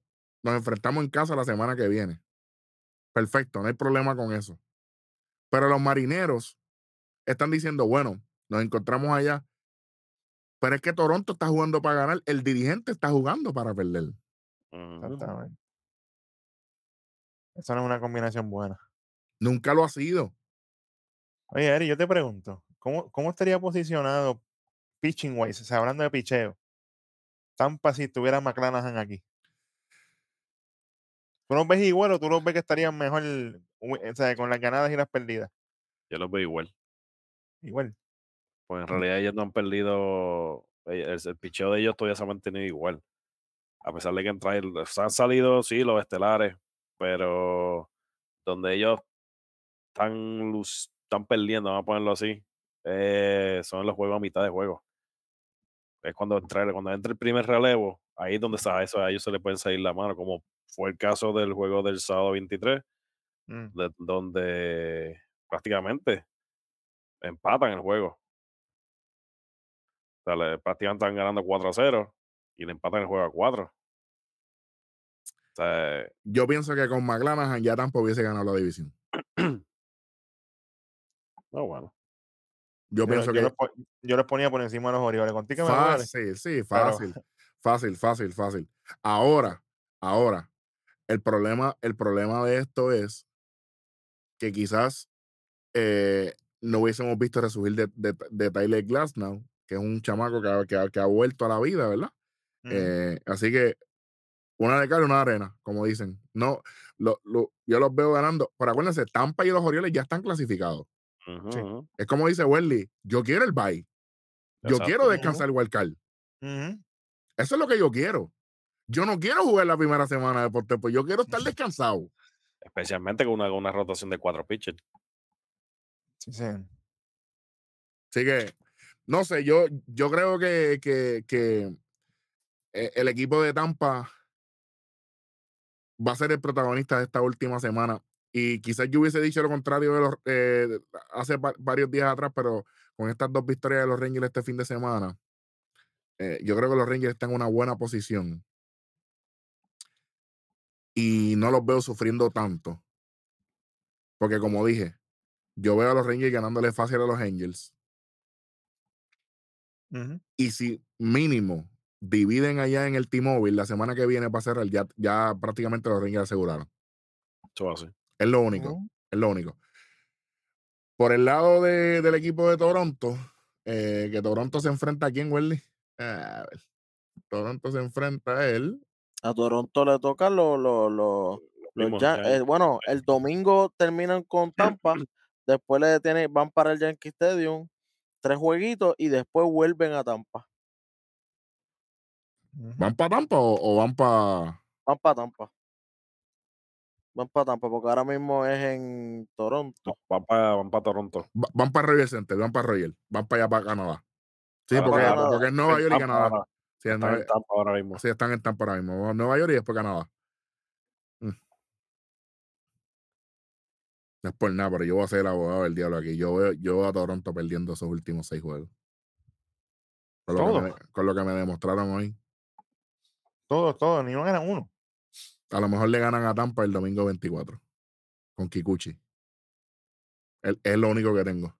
nos enfrentamos en casa la semana que viene. Perfecto, no hay problema con eso. Pero los marineros están diciendo, bueno, nos encontramos allá. Pero es que Toronto está jugando para ganar. El dirigente está jugando para perder. Exactamente. Esa no es una combinación buena. Nunca lo ha sido. Oye, Eric, yo te pregunto, ¿cómo, cómo estaría posicionado pitching wise? O sea, hablando de picheo. Tampa si tuviera McClanahan aquí. ¿Tú los ves igual o tú los ves que estarían mejor o sea, con las ganadas y las perdidas? Yo los veo igual. Igual. Pues en realidad ellos no han perdido. eh, El, el picheo de ellos todavía se ha mantenido igual. A pesar de que han, traído, han salido, sí, los estelares, pero donde ellos están, luz- están perdiendo, vamos a ponerlo así, eh, son los juegos a mitad de juego. Es cuando entra, cuando entra el primer relevo, ahí es donde está eso, a ellos se le pueden salir la mano, como fue el caso del juego del sábado 23, Mm, de- donde prácticamente empatan el juego. O sea, le- prácticamente están ganando 4 a 0 y le empatan el juego a 4. O sea, Yo pienso que con McClanahan ya Tampa hubiese ganado la división. [CLEARS THROAT] no, bueno. Yo, Yo, pienso yo que los, yo los ponía por encima de los Orioles. Contigo me fácil, sí, pero- fácil, fácil, fácil, fácil. Ahora, ahora, el problema, el problema de esto es que quizás eh, no hubiésemos visto resurgir de, de, de Tyler Glasnow, que es un chamaco que ha, que ha- que ha vuelto a la vida, ¿verdad? Eh, así que una de cal y una de arena, como dicen. No, lo, lo- yo los veo ganando. Pero acuérdense, Tampa y los Orioles ya están clasificados. Sí. Es como dice Welly, yo quiero el bye. Yo exacto. quiero descansar el. Eso es lo que yo quiero. Yo no quiero jugar la primera semana de deporte, pues yo quiero estar [LAUGHS] descansado. Especialmente con una, una rotación de cuatro pitchers. Sí, sí. Así que, no sé, yo, yo creo que, que, que eh, el equipo de Tampa va a ser el protagonista de esta última semana. Y quizás yo hubiese dicho lo contrario de los, eh, hace va- varios días atrás, pero con estas dos victorias de los Rangers este fin de semana, eh, yo creo que los Rangers están en una buena posición. Y no los veo sufriendo tanto. Porque como dije, yo veo a los Rangers ganándole fácil a los Angels. Y si mínimo dividen allá en el T-Mobile la semana que viene para cerrar, ya, ya prácticamente los Rangers aseguraron. Eso así. Es lo único. Es lo único. Por el lado de- del equipo de Toronto, eh, que Toronto se enfrenta a quién, Welly? A ver, Toronto se enfrenta a él. A Toronto le toca los, mismos Yan- Giants. eh, bueno, el domingo terminan con Tampa, [CLEARS THROAT] después le tienen, van para el Yankee Stadium, tres jueguitos y después vuelven a Tampa. ¿Van para Tampa o, o van para.? Van para Tampa. Van para Tampa, porque ahora mismo es en Toronto. No, van para van pa Toronto. Van para Royal Center, van para Royal, van para allá para Canadá. Sí, Ahora porque, Canadá. porque es Nueva York y Canadá. ahora, Sí, es están Nueva- en Tampa ahora mismo. sí, están en Tampa ahora mismo. Nueva York y después Canadá. Mm. No es por nada, pero yo voy a ser el abogado del diablo aquí. Yo veo, yo veo a Toronto perdiendo esos últimos seis juegos. Con lo, que me, con lo que me demostraron hoy. Todos, todos, ni uno ganan uno. A lo mejor le ganan a Tampa el domingo 24. Con Kikuchi. Es, es lo único que tengo.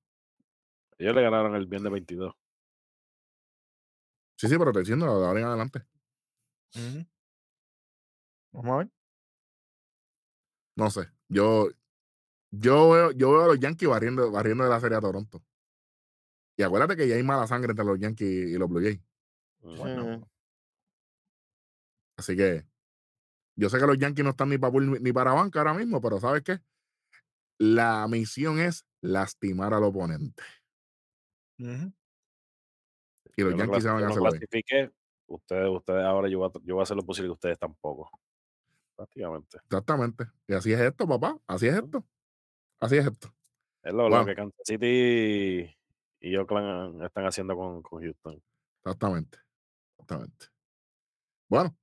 Ellos le ganaron el viernes 22. Sí, sí, pero te diciendo, de ahora en adelante. Vamos a ver. No sé. Yo, yo veo, yo veo a los Yankees barriendo, barriendo de la serie a Toronto. Y acuérdate que ya hay mala sangre entre los Yankees y los Blue Jays. Bueno, Mm, Así que yo sé que los Yankees no están ni para ni para banca ahora mismo, pero ¿sabes qué? La misión es lastimar al oponente. Ujú. Y los yo no Yankees se clasi- van yo a no hacer bien. clasifique. Ustedes, ustedes ahora yo voy, a, yo voy a hacer lo posible que ustedes tampoco. Prácticamente. Exactamente. Y así es esto, papá. Así es esto. Así es esto. Es lo, que Kansas City y Oakland están haciendo con, con Houston. Exactamente. Exactamente. Bueno,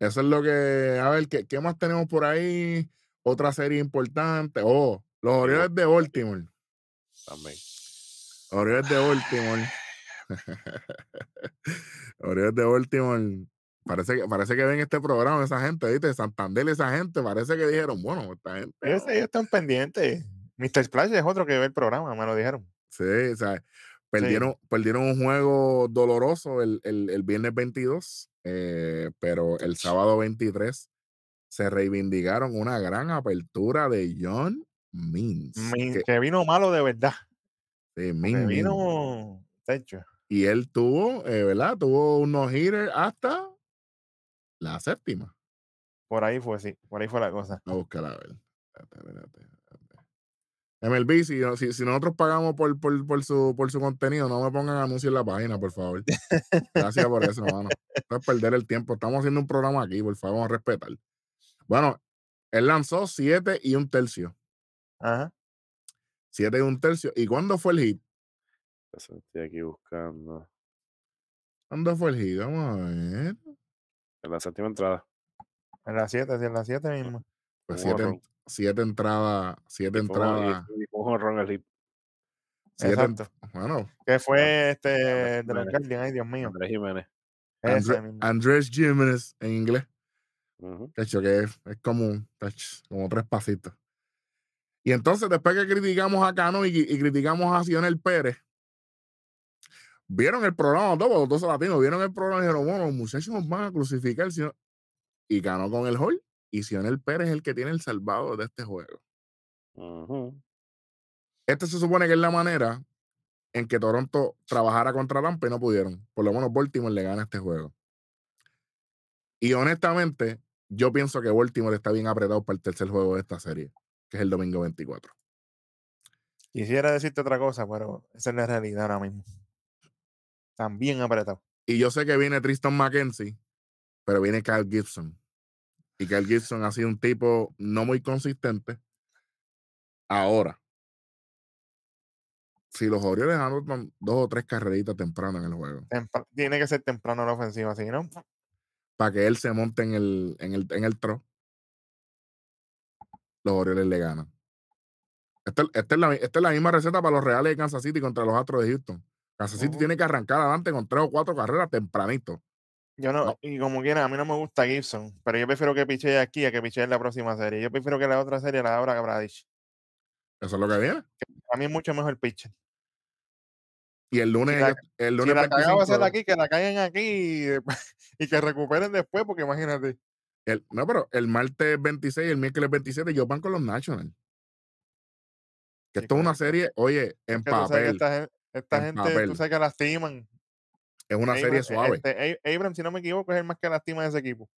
eso es lo que. A ver, ¿qué, qué más tenemos por ahí? Otra serie importante. Oh, los Orioles de Baltimore. También. Orioles de Baltimore. Orioles de Baltimore. Parece que, parece que ven este programa esa gente, ¿viste? Santander, esa gente. Parece que dijeron, bueno, esta gente. Ellos, ellos están pendientes. Mr. Splash es otro que ve el programa, me lo dijeron. Sí, o sea, perdieron, perdieron un juego doloroso el, el- el viernes 22, eh, pero el sábado 23 se reivindicaron una gran apertura de John Means. Mi- que- que vino malo de verdad. sí, Min Min. vino. Techo. Y él tuvo, eh, ¿verdad? Tuvo unos hitters hasta la séptima. Por ahí fue, sí. Por ahí fue la cosa. A buscar a ver. Espérate, espérate, espérate. MLB, si, si, si nosotros pagamos por, por, por su, por su contenido, no me pongan anuncios en la página, por favor. Gracias por eso, hermano. No es perder el tiempo. Estamos haciendo un programa aquí, por favor, vamos a respetar. Bueno, él lanzó siete y un tercio. Ajá. Siete y un tercio. ¿Y cuándo fue el hit? Eso Estoy aquí buscando. ¿Cuándo fue el hit? Vamos a ver. En la séptima entrada. En las 7, sí, en las 7 mismo. Pues Un siete, entradas, siete entradas, y un Exacto. bueno, Que fue este de los. Guardians, ay Dios mío. Andrés Jiménez. Andrés Jiménez en inglés. De hecho, que es, es como, como tres pasitos. Y entonces, después que criticamos a Cano y, y criticamos a Sionel Pérez, vieron el programa, todos los dos latinos, vieron el programa y dijeron, bueno, los muchachos nos van a crucificar. si no-". Y ganó con el hall. Y Sionel Pérez es el que tiene el salvado de este juego. Ujú. Esta se supone que es la manera en que Toronto trabajara contra Tampa y no pudieron. Por lo menos Baltimore le gana este juego. Y honestamente, yo pienso que Baltimore está bien apretado para el tercer juego de esta serie, que es el domingo 24. Quisiera decirte otra cosa, pero esa es la realidad ahora mismo. Están bien apretados. Y yo sé que viene Tristan McKenzie, pero viene Kyle Gibson. Y Kyle Gibson ha sido un tipo no muy consistente. Ahora, si los Orioles anotan dos o tres carreritas temprano en el juego, Tiene que ser temprano la ofensiva, si no, para que él se monte en el, en el, en el tro, los Orioles le ganan. Esta, esta es la, esta es la misma receta para los Reales de Kansas City contra los Astros de Houston. Kansas City tiene que arrancar adelante con tres o cuatro carreras tempranito. Yo no, No. y como quiera, a mí no me gusta Gibson, pero yo prefiero que piche aquí a que piche en la próxima serie. Yo prefiero que la otra serie la abra Bradish. Eso es lo que viene. A mí es mucho mejor el pitcher. Y el lunes, la- ellos- el Si lunes la cagada va a ser 25, aquí, que la caigan aquí y, [LAUGHS] y que recuperen después, porque imagínate. el- no, pero el martes 26 y el miércoles 27 ellos van con los Nationals. Que Sí, esto es una serie, oye, en que tú sabes que papel, esta, gen- esta en gente, papel. tú sabes que lastiman. Es una Abram- serie suave. Este, Abram, si no me equivoco, es el más que lastima de ese equipo.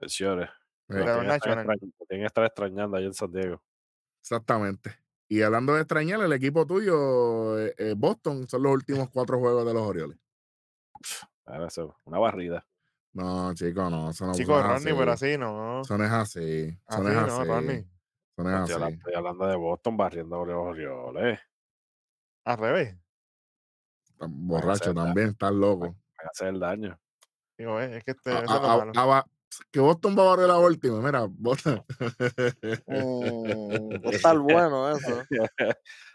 Eh, de los Tienen que estar extrañando allá en San Diego. exactamente. Y hablando de extrañar, el equipo tuyo, eh, eh, Boston, son los últimos [LAUGHS] cuatro juegos de los Orioles. Ahora eso, una barrida. No, chico, no. Eso no, Chico, es Ronnie, así. pero así no. Eso no es así. No es no, así. Ronnie. No es Estoy, habla- así. estoy hablando de Boston barriendo a los Orioles. Al revés. Borracho también, estás loco. Van a hacer daño. Digo, eh, es que este, A- a- a- a- va- que Boston va a barrer la última. Mira, Boston. Mm, va a estar bueno eso.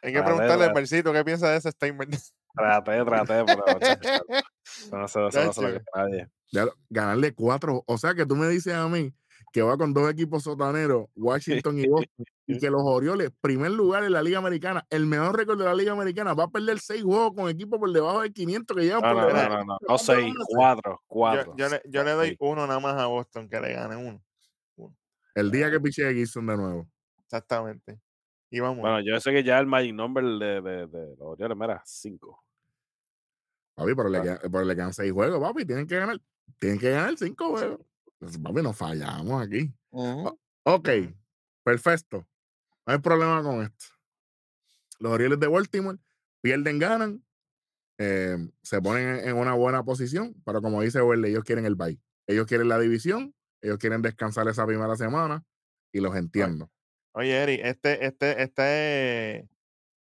Hay que preguntarle al Mercito qué piensa de ese statement. Traté, traté, pero no se eso no se lo Chacho. que nadie. Ya ganarle cuatro. O sea que tú me dices a mí que va con dos equipos sotaneros, [LAUGHS] Washington y Boston, y que los Orioles, primer lugar en la Liga Americana, el mejor récord de la Liga Americana, va a perder seis juegos con equipos por debajo de 500 que llevan No, por no, no, no, no, no, a seis, cuatro, Yo, cuatro. yo le, yo le doy uno nada más a Boston, que le gane uno. El día que piche Gibson de nuevo. Exactamente. Y vamos. Bueno, yo sé que ya el magic number de, de, de los Orioles, mira, cinco. Papi, pero le, quedan, pero le quedan seis juegos, papi. Tienen que ganar. Tienen que ganar cinco juegos. Papi, nos fallamos aquí. Ujú. Ok, perfecto. No hay problema con esto. Los Orioles de Baltimore pierden, ganan, eh, se ponen en, una buena posición, pero como dice Werle, ellos quieren el bye. Ellos quieren la división, ellos quieren descansar esa primera semana y los entiendo. Oye, Eri, este, este, este,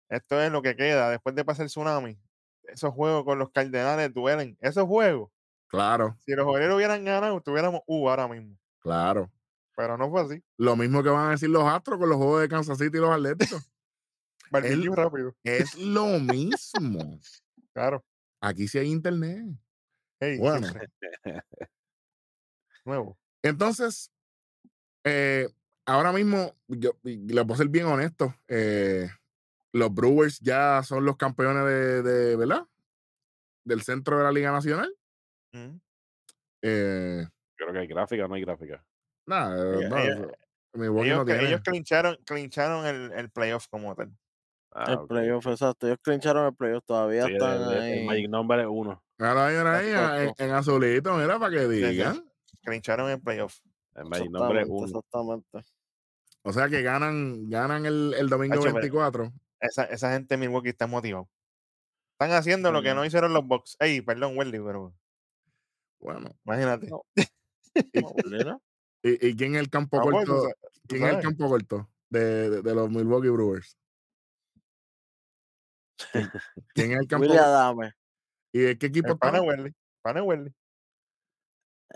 esto es lo que queda después de pasar el tsunami. Esos juegos con los Cardenales duelen. Esos juegos, Claro, si los Orioles hubieran ganado, tuviéramos U ahora mismo. claro. Pero no fue así. Lo mismo que van a decir los Astros con los juegos de Kansas City y los Atléticos. Barbecue rápido. es lo mismo. [LAUGHS] Claro. Aquí sí hay internet. Hey, Bueno. Nuevo. Entonces, eh, ahora mismo, yo les voy a ser bien honesto, eh, los Brewers ya son los campeones de, de- ¿verdad? Del centro de la Liga Nacional. Ujú. Eh, Creo que hay gráfica no hay gráfica. Ellos- no, ellos- no tiene. ellos clincharon, clincharon el, el playoff como tal. Ah, el ok. playoff, exacto. Ellos clincharon el playoff, todavía Sí, están el- el ahí. magic number es uno. Ahora ahí, ahora ahí, en, azulito, mira, para que sí. digan. Clincharon el playoff. El magic number es Exactamente, uno. exactamente. O sea que ganan, ganan el, el domingo Hacho, pero- 24. Esa, esa gente en Milwaukee está motivada. Están haciendo lo que no hicieron los Bucks. Ey, perdón, Welly, pero Bueno, imagínate. No. [LAUGHS] ¿y, y quién es el campo Ah, corto? ¿Quién es el campo corto de, de- de los Milwaukee Brewers? [LAUGHS] ¿Quién, es el campo corto? ¿Y de qué equipo está? Welly.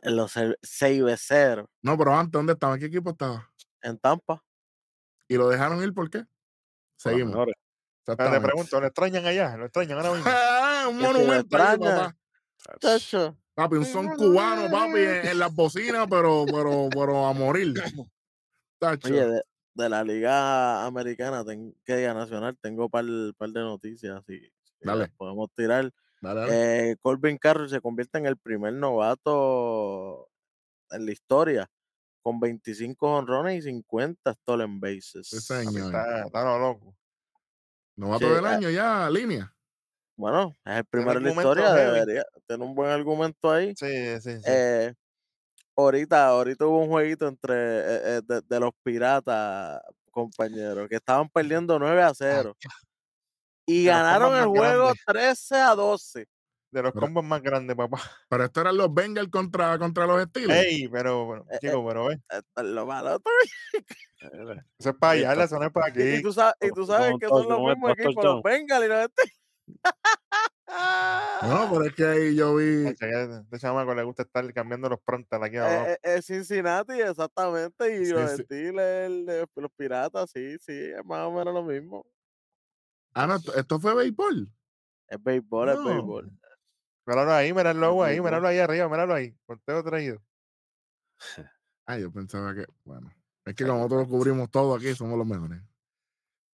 Los 6 0 No, pero antes, ¿dónde estaba? ¿En qué equipo estaba? en Tampa. ¿Y lo dejaron ir por qué? Seguimos. te pregunto, ¿lo extrañan allá? ¿Lo extrañan ahora mismo? Ah, [LAUGHS] un monumento ahí, extraña. papá. Chacho. Papi, un son cubano, papi, en, en las bocinas, pero, pero, pero a morir. Tacho. Oye, de, de la Liga Americana, ten- que diga nacional, tengo par, par de noticias. Si Dale. podemos tirar. Dale, dale. Eh, Corbin Carroll se convierte en el primer novato en la historia con 25 honrones y 50 stolen bases. Papi, señor. está, está lo loco. Novato Sí, del ah, año ya, línea. Bueno, es el primero en la historia, heavy. debería tener un buen argumento ahí. Sí, sí, sí. Eh, ahorita, ahorita hubo un jueguito entre eh, eh, de, de los piratas, compañeros, que estaban perdiendo 9 a 0. Y De los ganaron el juego grandes. 13 a 12. de los pero- combos más grandes, papá. [LAUGHS] Pero estos eran los Bengals contra, contra los Steelers. Ey, pero, bueno, Eh, chico, pero, eh, Esto es lo malo. Eh, eso es para allá, eso no es para Y, aquí. y tú sabes, y tú sabes que son los mismos equipos, los. Bengals y los este. No, pero es que ahí yo vi. Este chamaco le gusta estar cambiando los prontos aquí abajo. Eh, eh, eh, Cincinnati, exactamente, y Sí, los sí. Steelers, los piratas, sí, sí, es más o menos lo mismo. Ah, no, esto, fue béisbol. Es béisbol, es béisbol. Míralo ahí, logo ahí, míralo ahí arriba, míralo ahí. Conteo traído. [LAUGHS] Ah, yo pensaba que. Bueno, es que como nosotros cubrimos todo aquí, somos los mejores.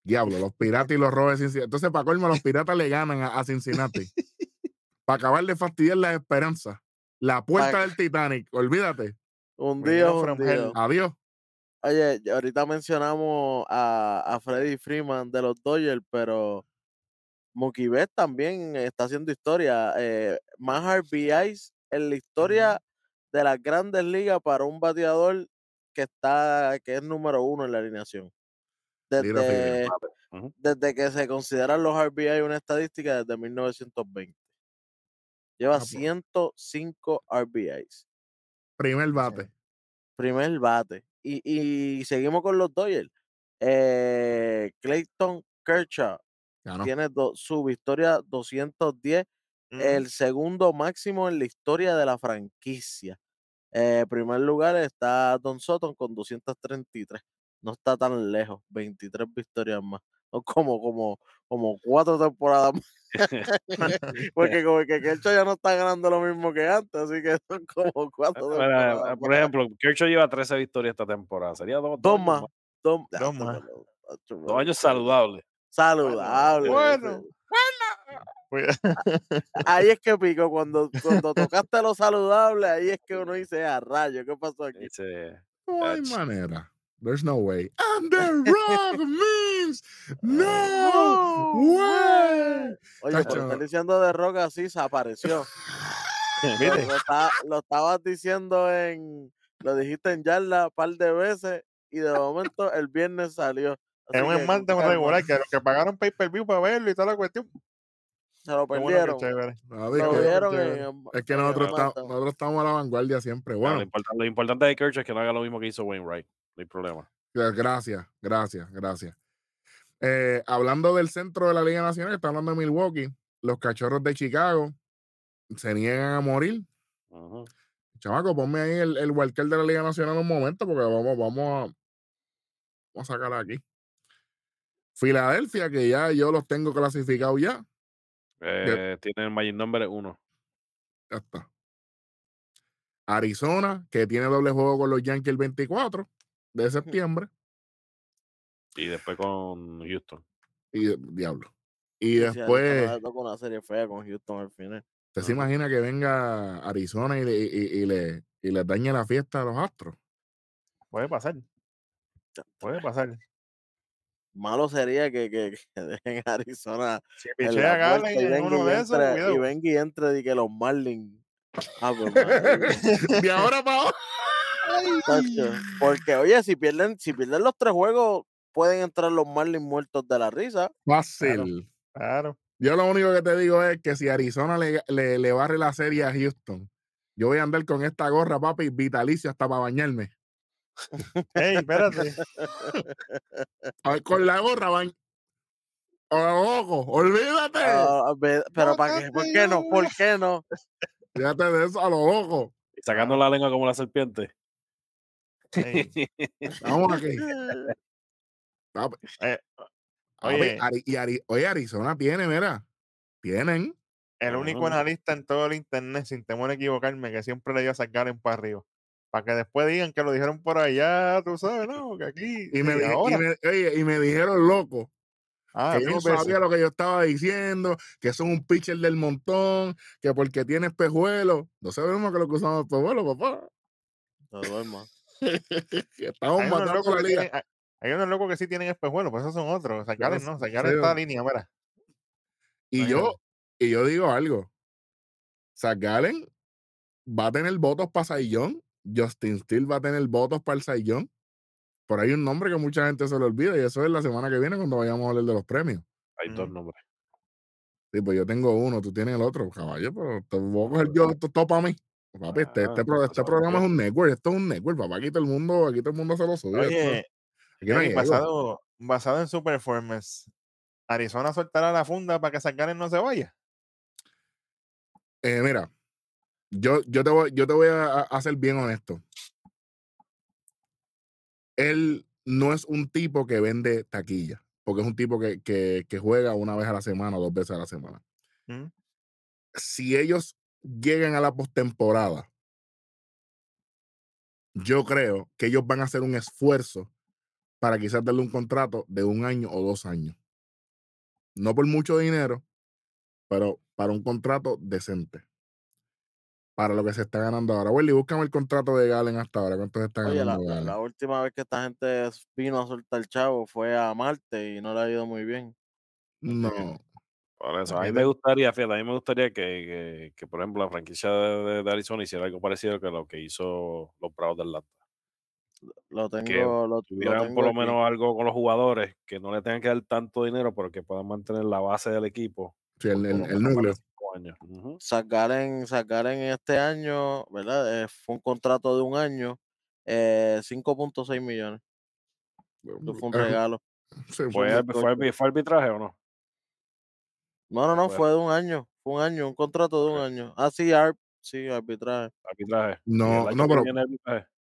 Diablo, los piratas y los robes de Cincinnati. Entonces, para colmo, los piratas le ganan a, a Cincinnati. [LAUGHS] para acabar de fastidiar las esperanzas. La puerta del Titanic, olvídate. Hundido, from hell. hundido. Adiós. Oye, ahorita mencionamos a, a Freddy Freeman de los Dodgers, pero Mookie Betts también está haciendo historia. Eh, más RBIs en la historia de las grandes ligas para un bateador que está que es número uno en la alineación. Desde, desde que se consideran los RBI una estadística desde 1920. Lleva Ah, pues. 105 RBIs. Primer bate. Primer bate. Y, y seguimos con los Dodgers. Eh, Clayton Kershaw Ganó. tiene do- su victoria 210 Mm, el segundo máximo en la historia de la franquicia. Eh, primer lugar está Don Sutton con 233. No está tan lejos, 23 victorias más. Son como, como, como cuatro temporadas más. [LAUGHS] [LAUGHS] Porque como que Kershaw ya no está ganando lo mismo que antes, así que son como cuatro Mira, temporadas por más. ejemplo, Kershaw lleva 13 victorias esta temporada. Sería dos, Dos más. Dos, Dos ah, más. Dos años saludables. Saludable. Bueno. ese. pues, Ahí es que pico, cuando, cuando tocaste lo saludable, ahí es que uno dice, a rayo, ¿qué pasó aquí? Dice, No hay manera. There's no way. And [LAUGHS] the rock means no way. Oye, por Chacho. estar diciendo de Roca así, se apareció. [LAUGHS] Lo, ¿viste? lo está- lo estabas diciendo en, lo dijiste en yarda un par de veces y de momento el viernes salió. Así Es un esmalte regular que los que pagaron pay per view para verlo y toda la cuestión. Se lo bueno, perdieron. chévere. No, di Lo que- vieron en, es que nosotros, estamos, nosotros estamos a la vanguardia siempre. "Ah, Bueno, lo, importante, lo importante de Kershaw es que no haga lo mismo que hizo Wainwright. No hay problema. Gracias, gracias, gracias. Eh, hablando del centro de la Liga Nacional, está hablando de Milwaukee. Los cachorros de Chicago se niegan a morir. Chamaco, ponme ahí el, el de la Liga Nacional un momento porque vamos, vamos a, vamos a sacar aquí. Filadelfia, que ya yo los tengo clasificados ya. Eh, Tiene el Magic Number 1. Ya está. Arizona, que tiene doble juego con los Yankees el 24 de septiembre. Y después con Houston. Y diablo. Y Sí, sí, después. Le toca una serie fea con Houston al final. ¿Usted se Ajá. imagina que venga Arizona y le, y, y- le, y le dañe la fiesta a los Astros? Puede pasar. Puede pasar. Malo sería que, que, que [LAUGHS] dejen Arizona Si pichea Galen y en venga uno de esos, entre, y venga y entre y que los Marlins. Ah, pues. [LAUGHS] De ahora para ahora. Porque, oye, si pierden, si pierden los tres juegos, pueden entrar los Marlins muertos de la risa. Fácil. Claro. Yo lo único que te digo es que si Arizona le, le, le barre la serie a Houston, yo voy a andar con esta gorra, papi, vitalicio hasta para bañarme. [LAUGHS] Ey, espérate. A ver, con la gorra, bañ. Ojo, olvídate. Ah, pero ¿para qué? ¿Por qué no? ¿Por qué no? Fíjate de eso a los ojos. Sacando la lengua como la serpiente. [LAUGHS] Vamos aquí. [LAUGHS] Papi, eh, papi, oye. Ari- y Ari- oye, Arizona tiene, mira. Tienen. el único analista en todo el internet, sin temor a equivocarme, que siempre le dio a sacar en para arriba. Para que después digan que lo dijeron por allá, tú sabes, ¿no? Que aquí. Y me, y di- y ahora. me- oye, y me dijeron loco. ah, que yo no sabía lo que yo estaba diciendo, que son un pitcher del montón, que porque tiene espejuelos. No sabemos que lo que usamos espejuelos, papá. No duerma. [LAUGHS] Estamos Hay unos, matando locos la liga. tienen, hay- hay unos locos que sí tienen espejuelos, pues esos son otros. Sacar no sacar esta línea, mira. Y yo, y yo digo algo. Zach Gallen va a tener votos para Saiyón. Justin Steele va a tener votos para el Saiyón. Por ahí un nombre que mucha gente se le olvida y eso es la semana que viene cuando vayamos a hablar de los premios. Hay dos Mm. nombres. Sí, pues yo tengo uno, tú tienes el otro, caballo, pero te voy a coger yo esto para mí. Papi, este, este, este programa es un network, esto es un network, papá. Aquí todo el mundo, aquí todo el mundo se lo sube. esto- Oye, aquí no hay Ey, ego. basado, basado en su performance, Arizona soltará la funda para que Zach no se vaya. Eh, mira, yo, yo, te voy, yo te voy a, a ser bien honesto. Él no es un tipo que vende taquilla, porque es un tipo que, que, que juega una vez a la semana o dos veces a la semana. ¿Mm? Si ellos llegan a la postemporada, yo creo que ellos van a hacer un esfuerzo para quizás darle un contrato de un año o dos años. No por mucho dinero, pero para un contrato decente. Para lo que se está ganando ahora. Willy, búscame el contrato de Galen hasta ahora. ¿Cuánto se está Oye, ganando la- la última vez que esta gente vino a soltar chavo fue a Marte y no le ha ido muy bien. No. Por eso, a mí me gustaría, fíjate, a mí me gustaría que, que, que, por ejemplo, la franquicia de, Arizona hiciera algo parecido que lo que hizo los Bravos de Atlanta. Lo que tengo, lo, lo tuvieran tengo por lo aquí. menos algo con los jugadores, que no le tengan que dar tanto dinero, pero que puedan mantener la base del equipo. Sí, el, el- lo el núcleo. años. Sacar sacar en este año, ¿verdad? Eh, fue un contrato de un año, eh, 5.6 millones. Eso fue un regalo. sí, ¿Fue, fue, arbi- fue arbitraje o no? No, no, no, Fue- de un año. Fue un año, un contrato de un año. Ah, sí, ARP, sí, arbitraje. Arbitraje. ¿Y No, no, pero-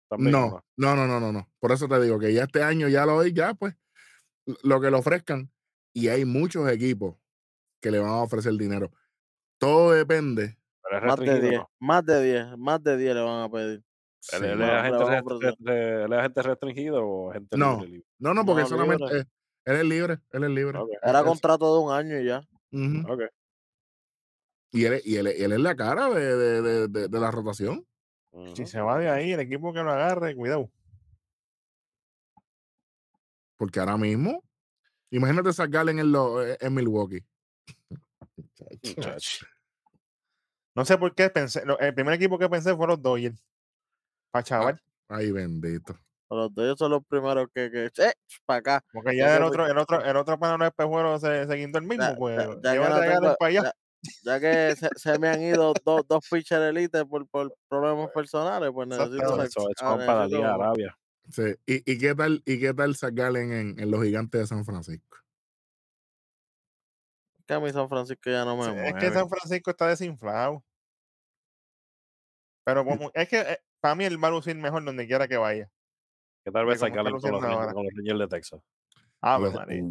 también, No, no, no, no, no, no. Por eso te digo que ya este año ya lo doy, ya pues, lo que le ofrezcan. Y hay muchos equipos que le van a ofrecer dinero. Todo depende. Más de restringido, 10, ¿no? más de 10, más de 10 le van a pedir. ¿Él, Sí. le a es agente restringido o agente No. libre? No, no, porque No, solamente eh, él es libre, él es libre. Era contrato de un año y ya. Ujú. ok. Y él, es- y él, es- él es la cara de, de- de- de- de la rotación. Si Ujú. se va de ahí, el equipo que lo agarre, cuidado. Porque ahora mismo, imagínate sacarle en, el, lo- eh, en Milwaukee. Muchacho. No sé por qué pensé, lo- el primer equipo que pensé fue los Dodgers. Para chaval. Ay, bendito. Los de ellos son los primeros que, que eh, para acá. Porque ya el otro, el otro, el otro pana no es pejuelo se, se guindó el mismo, Ya, pues. ya- ya que llévate no a Galen tengo- para allá. ya- ya que se, se me han ido dos, dos pitchers elite por, por problemas personales, pues necesito, Eso, eso ah, para la Arabia. Sí. ¿Y, y qué tal, y qué tal en, en los gigantes de San Francisco? que a mí San Francisco ya no me Sí, mueve. es que San Francisco está desinflado. Pero como, es que eh, para mí él va a lucir mejor donde quiera que vaya. Que tal de vez sacarle con los, Rangers, ahora. con los Rangers de Texas. Los- María.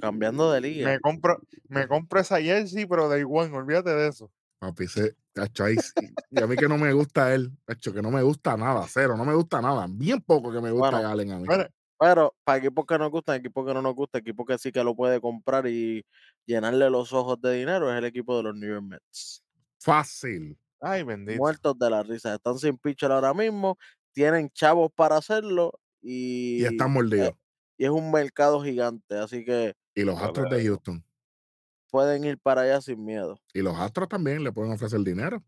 Cambiando de liga. Me compro, me compro esa jersey, pero da igual, olvídate de eso. Papi, ese, cacho, ahí sí. y a mí que no me gusta él, cacho, que no me gusta nada, cero, no me gusta nada. Bien poco que me gusta Bueno, Galen a mí. Bueno, Pero para equipos que nos gustan, equipos que no nos gustan, equipos que sí que lo puede comprar y llenarle los ojos de dinero, es el equipo de los New York Mets. Fácil. ay, bendito. Muertos de la risa. Están sin pitcher ahora mismo, tienen chavos para hacerlo y, Y están mordidos. eh, y es un mercado gigante. Así que Y los Astros de Houston. pueden ir para allá sin miedo. Y los Astros también le pueden ofrecer dinero.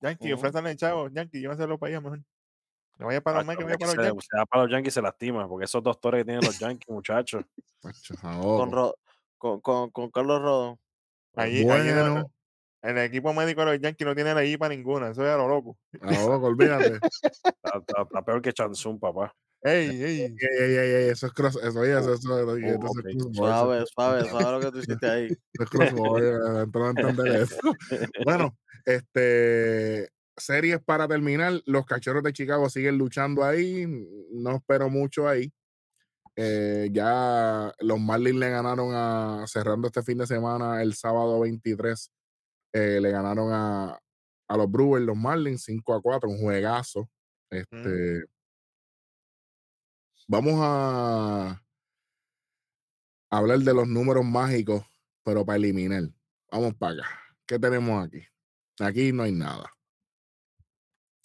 Yankee, Ujú. ofrézanle chavo. Yankee, llévenselo para allá mejor. Que vaya para que vaya para los Yankees. se, va para los Yankees y se lastima, porque esos doctores que tienen los Yankees, muchachos. Con, con, con, con Carlos Rodón. No- Bueno, el equipo médico de los Yankees no tiene la I para ninguna. Eso es a lo loco. ahogo, olvídate. [LAUGHS] Está, está- está peor que Chansun, papá. Ey, ey. Ey, ey, ey, ey, eso es cross, eso, oye, eso, eso, eso, eso es ok. crossover, eso Suave, suave, suave lo que tú hiciste ahí. es crossover, entró a entender eso. Bueno, este series para terminar, los cachorros de Chicago siguen luchando ahí, no espero mucho ahí. Eh, ya los Marlins le ganaron a, cerrando este fin de semana, el sábado 23, eh, le ganaron a, a los Brewers, los Marlins, 5 a 4, un juegazo. Este, Vamos a hablar de los números mágicos, pero para eliminar. Vamos para acá. ¿Qué tenemos aquí? Aquí no hay nada.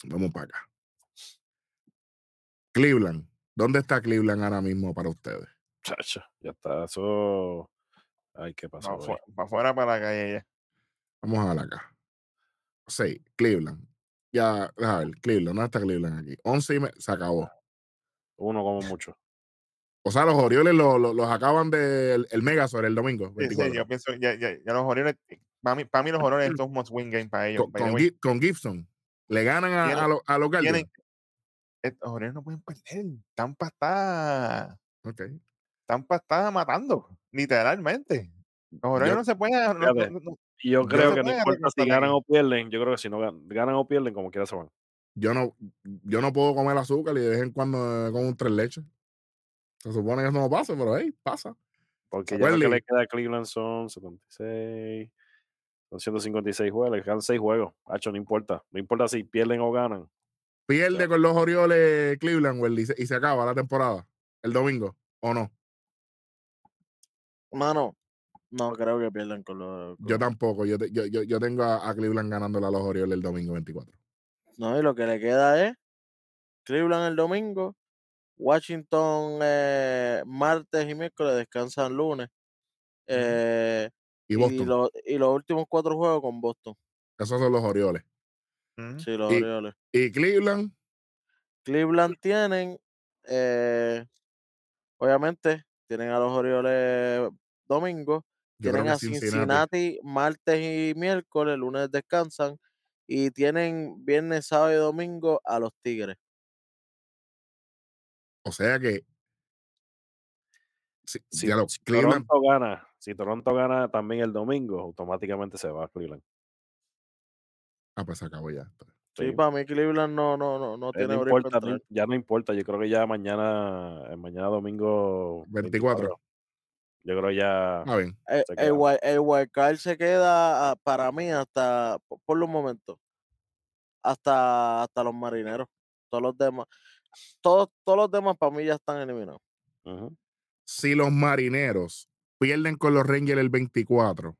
Vamos para acá. Cleveland. ¿Dónde está Cleveland ahora mismo para ustedes? Chacho, ya está. Eso. Ay, ¿qué pasó? Para afuera, para la calle ya. Vamos a ver acá. Sí, Cleveland. Ya, a ver, Cleveland. ¿Dónde está Cleveland aquí? 11 y me- se acabó. Uno como mucho. O sea, los Orioles lo- lo- los acaban del el Megazord el domingo. Sí, sí, 24. yo pienso, ya, ya, ya los Orioles, para mí, para mí los Orioles esto es un [CLEARS THROAT] must win game para ellos. con, Gibson. Le ganan a, a lo- a los Guardians. Tienen, estos Orioles no pueden perder. Tampa está, Ok. Tampa está matando, literalmente. Los Orioles no se pueden, no- no- no- Y yo creo que no importa si ganan o pierden. Yo creo que si no gan- ganan o pierden, como quiera se van. yo no, yo no puedo comer azúcar y de vez en cuando eh, como un tres leches. Se supone que eso no pasa, pero hey, pasa. Porque ya lo que le queda a Cleveland son 76. Son 156 juegos. Le quedan 6 juegos. Hacho, no importa. No importa si pierden o ganan. Pierde con los Orioles Cleveland, Welly, y se, y se acaba la temporada el domingo, ¿o no? Mano, no creo que pierdan con los. Yo tampoco. Yo, te- yo, yo, yo tengo a, a Cleveland ganándole a los Orioles el domingo 24. No, y lo que le queda es Cleveland el domingo, Washington eh, martes y miércoles, descansan lunes. eh, Y y, Boston. lo- y los últimos cuatro juegos con Boston. Esos son los Orioles. Ujú. Sí, los Y- Orioles. Y Cleveland, Cleveland tienen eh, obviamente, tienen a los Orioles domingo, tienen a Cincinnati. Cincinnati martes y miércoles, lunes descansan, y tienen viernes, sábado y domingo a los Tigres. O sea que. si- Si, ya lo- si Cleveland. Toronto gana, si Toronto gana también el domingo, automáticamente se va a Cleveland. Ah, pues se acabó ya. Sí, Sí. para mí Cleveland no, no, no, no Eh, tiene no importa, ya no importa. Yo creo que ya mañana, mañana domingo 24. Yo creo ya Ah, bien. Eh, El, el wildcard se queda ah, para mí hasta, po- por los momentos, hasta, hasta los marineros. Todos los demás, todos, todos los demás para mí ya están eliminados. Si los marineros pierden con los Rangers el 24,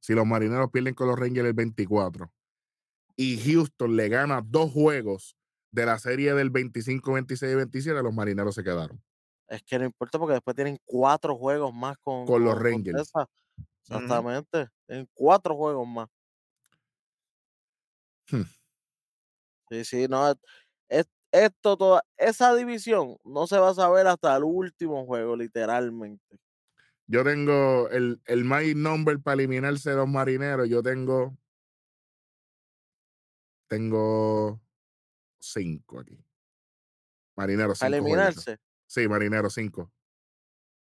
si los marineros pierden con los Rangers el 24 y Houston le gana dos juegos de la serie del 25, 26 y 27, los marineros se quedaron. Es que no importa porque después tienen cuatro juegos más con, Con los con Rangers. Exactamente. Tienen cuatro juegos más. Hmm. Sí, sí, no. es- es- esto, toda, esa división no se va a saber hasta el último juego, literalmente. Yo tengo el, el my number para eliminarse los marineros. Yo tengo. Tengo cinco aquí. Marineros Para eliminarse. Sí, marineros cinco.